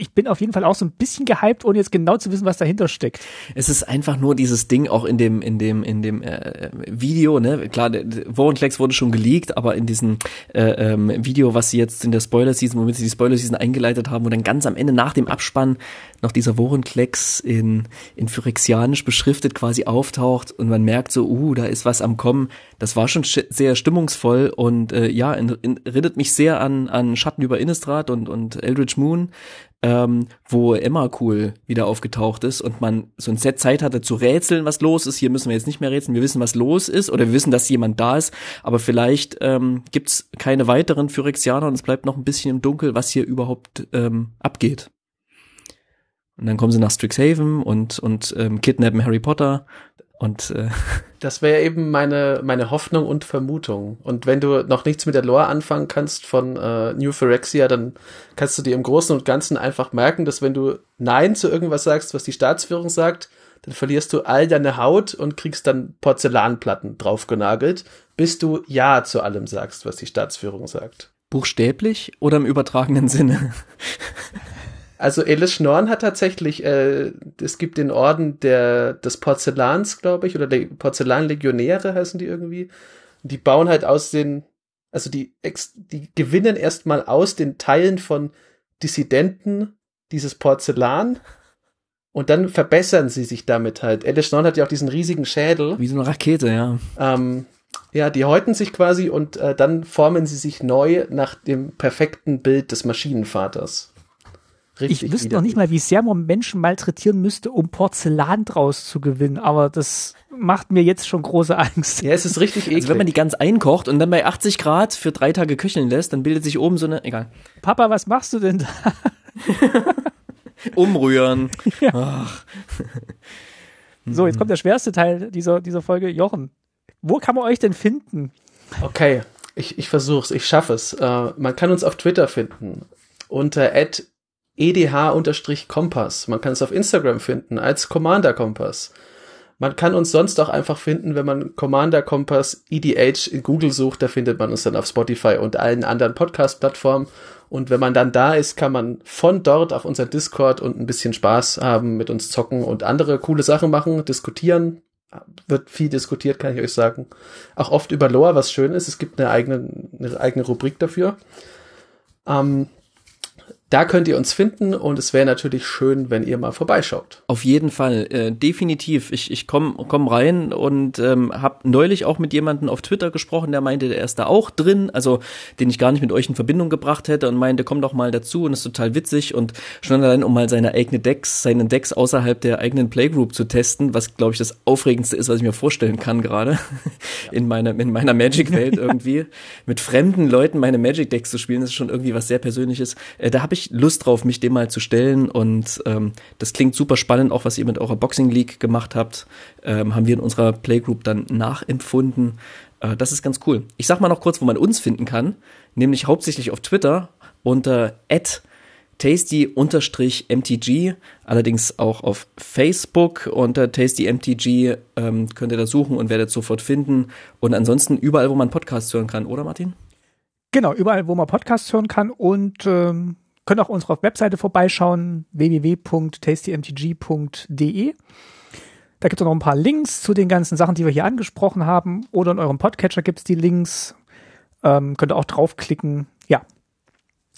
ich bin auf jeden Fall auch so ein bisschen gehypt, ohne jetzt genau zu wissen, was dahinter steckt. Es ist einfach nur dieses Ding auch in dem in dem in dem äh, Video, ne? Klar, Warrenklecks wurde schon geleakt, aber in diesem äh, ähm, Video, was sie jetzt in der Spoiler Season, womit sie die Spoiler Season eingeleitet haben, wo dann ganz am Ende nach dem Abspann noch dieser Warrenklecks in in Phyrexianisch beschriftet quasi auftaucht und man merkt so, uh, da ist was am kommen. Das war schon sch- sehr stimmungsvoll und äh, ja, in, in, erinnert mich sehr an an Schatten über Innistrad und und Eldritch Moon ähm, wo Emma cool wieder aufgetaucht ist und man so ein Set Zeit hatte zu rätseln, was los ist. Hier müssen wir jetzt nicht mehr rätseln, wir wissen, was los ist oder wir wissen, dass jemand da ist, aber vielleicht ähm, gibt's keine weiteren Phyrexianer und es bleibt noch ein bisschen im Dunkel, was hier überhaupt ähm, abgeht. Und dann kommen sie nach Strixhaven und, und ähm, kidnappen Harry Potter und äh, (laughs) Das wäre eben meine, meine Hoffnung und Vermutung. Und wenn du noch nichts mit der Lore anfangen kannst von äh, New Phyrexia, dann kannst du dir im Großen und Ganzen einfach merken, dass wenn du Nein zu irgendwas sagst, was die Staatsführung sagt, dann verlierst du all deine Haut und kriegst dann Porzellanplatten draufgenagelt, bis du Ja zu allem sagst, was die Staatsführung sagt. buchstäblich oder im übertragenen Sinne. (laughs) Also Elis Schnorn hat tatsächlich, äh, es gibt den Orden der, des Porzellans, glaube ich, oder der Porzellanlegionäre heißen die irgendwie. Die bauen halt aus den, also die, ex, die gewinnen erstmal aus den Teilen von Dissidenten dieses Porzellan und dann verbessern sie sich damit halt. Alice Nord hat ja auch diesen riesigen Schädel. Wie so eine Rakete, ja. Ähm, ja, die häuten sich quasi und äh, dann formen sie sich neu nach dem perfekten Bild des Maschinenvaters. Richtig ich wüsste noch nicht mal, wie sehr man Menschen malträtieren müsste, um Porzellan draus zu gewinnen, aber das macht mir jetzt schon große Angst. Ja, es ist richtig eklig. Also wenn man die ganz einkocht und dann bei 80 Grad für drei Tage köcheln lässt, dann bildet sich oben so eine, egal. Papa, was machst du denn da? (laughs) Umrühren. (laughs) Ja. (laughs) so, jetzt kommt der schwerste Teil dieser, dieser Folge. Jochen, wo kann man euch denn finden? Okay, ich, ich versuch's, ich schaffe es. Uh, man kann uns auf Twitter finden unter edh-kompass. Man kann es auf Instagram finden als Commander Kompass. Man kann uns sonst auch einfach finden, wenn man Commander Kompass EDH in Google sucht, da findet man uns dann auf Spotify und allen anderen Podcast-Plattformen. Und wenn man dann da ist, kann man von dort auf unser Discord und ein bisschen Spaß haben, mit uns zocken und andere coole Sachen machen, diskutieren. Wird viel diskutiert, kann ich euch sagen. Auch oft über Lore, was schön ist. Es gibt eine eigene, eine eigene Rubrik dafür. Ähm, da könnt ihr uns finden und es wäre natürlich schön, wenn ihr mal vorbeischaut. Auf jeden Fall, äh, definitiv. Ich, ich komme komm rein und ähm, habe neulich auch mit jemandem auf Twitter gesprochen, der meinte, der ist da auch drin, also den ich gar nicht mit euch in Verbindung gebracht hätte und meinte, komm doch mal dazu und ist total witzig und schon allein, um mal seine eigene Decks, seinen Decks außerhalb der eigenen Playgroup zu testen, was glaube ich das Aufregendste ist, was ich mir vorstellen kann gerade in meiner, in meiner Magic-Welt (laughs) irgendwie. mit fremden Leuten meine Magic-Decks zu spielen, das ist schon irgendwie was sehr Persönliches. Äh, da habe ich Lust drauf, mich dem mal zu stellen und ähm, das klingt super spannend, auch was ihr mit eurer Boxing League gemacht habt, ähm, haben wir in unserer Playgroup dann nachempfunden. Äh, das ist ganz cool. Ich sag mal noch kurz, wo man uns finden kann, nämlich hauptsächlich auf Twitter unter tasty-mtg, allerdings auch auf Facebook unter tasty-mtg ähm, könnt ihr da suchen und werdet sofort finden und ansonsten überall, wo man Podcasts hören kann, oder Martin? Genau, überall, wo man Podcasts hören kann und ähm, Könnt auch unsere Webseite vorbeischauen, www.tastymtg.de. Da gibt es noch ein paar Links zu den ganzen Sachen, die wir hier angesprochen haben. Oder in eurem Podcatcher gibt es die Links. Ähm, könnt ihr auch draufklicken. Ja.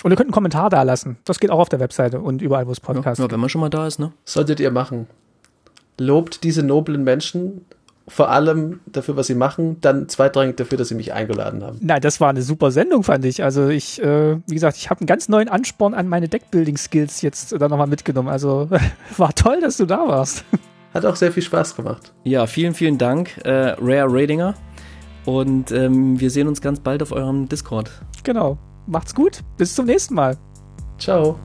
Und ihr könnt einen Kommentar da lassen. Das geht auch auf der Webseite und überall, wo es Podcasts ja, ja, wenn man schon mal da ist, ne? Solltet ihr machen. Lobt diese noblen Menschen, vor allem dafür, was sie machen, dann zweitrangig dafür, dass sie mich eingeladen haben. Nein, das war eine super Sendung, fand ich. Also ich, äh, wie gesagt, ich habe einen ganz neuen Ansporn an meine Deckbuilding-Skills jetzt da nochmal mitgenommen. Also (laughs) war toll, dass du da warst. Hat auch sehr viel Spaß gemacht. Ja, vielen, vielen Dank, äh, Rare Ratinger. Und ähm, wir sehen uns ganz bald auf eurem Discord. Genau. Macht's gut. Bis zum nächsten Mal. Ciao.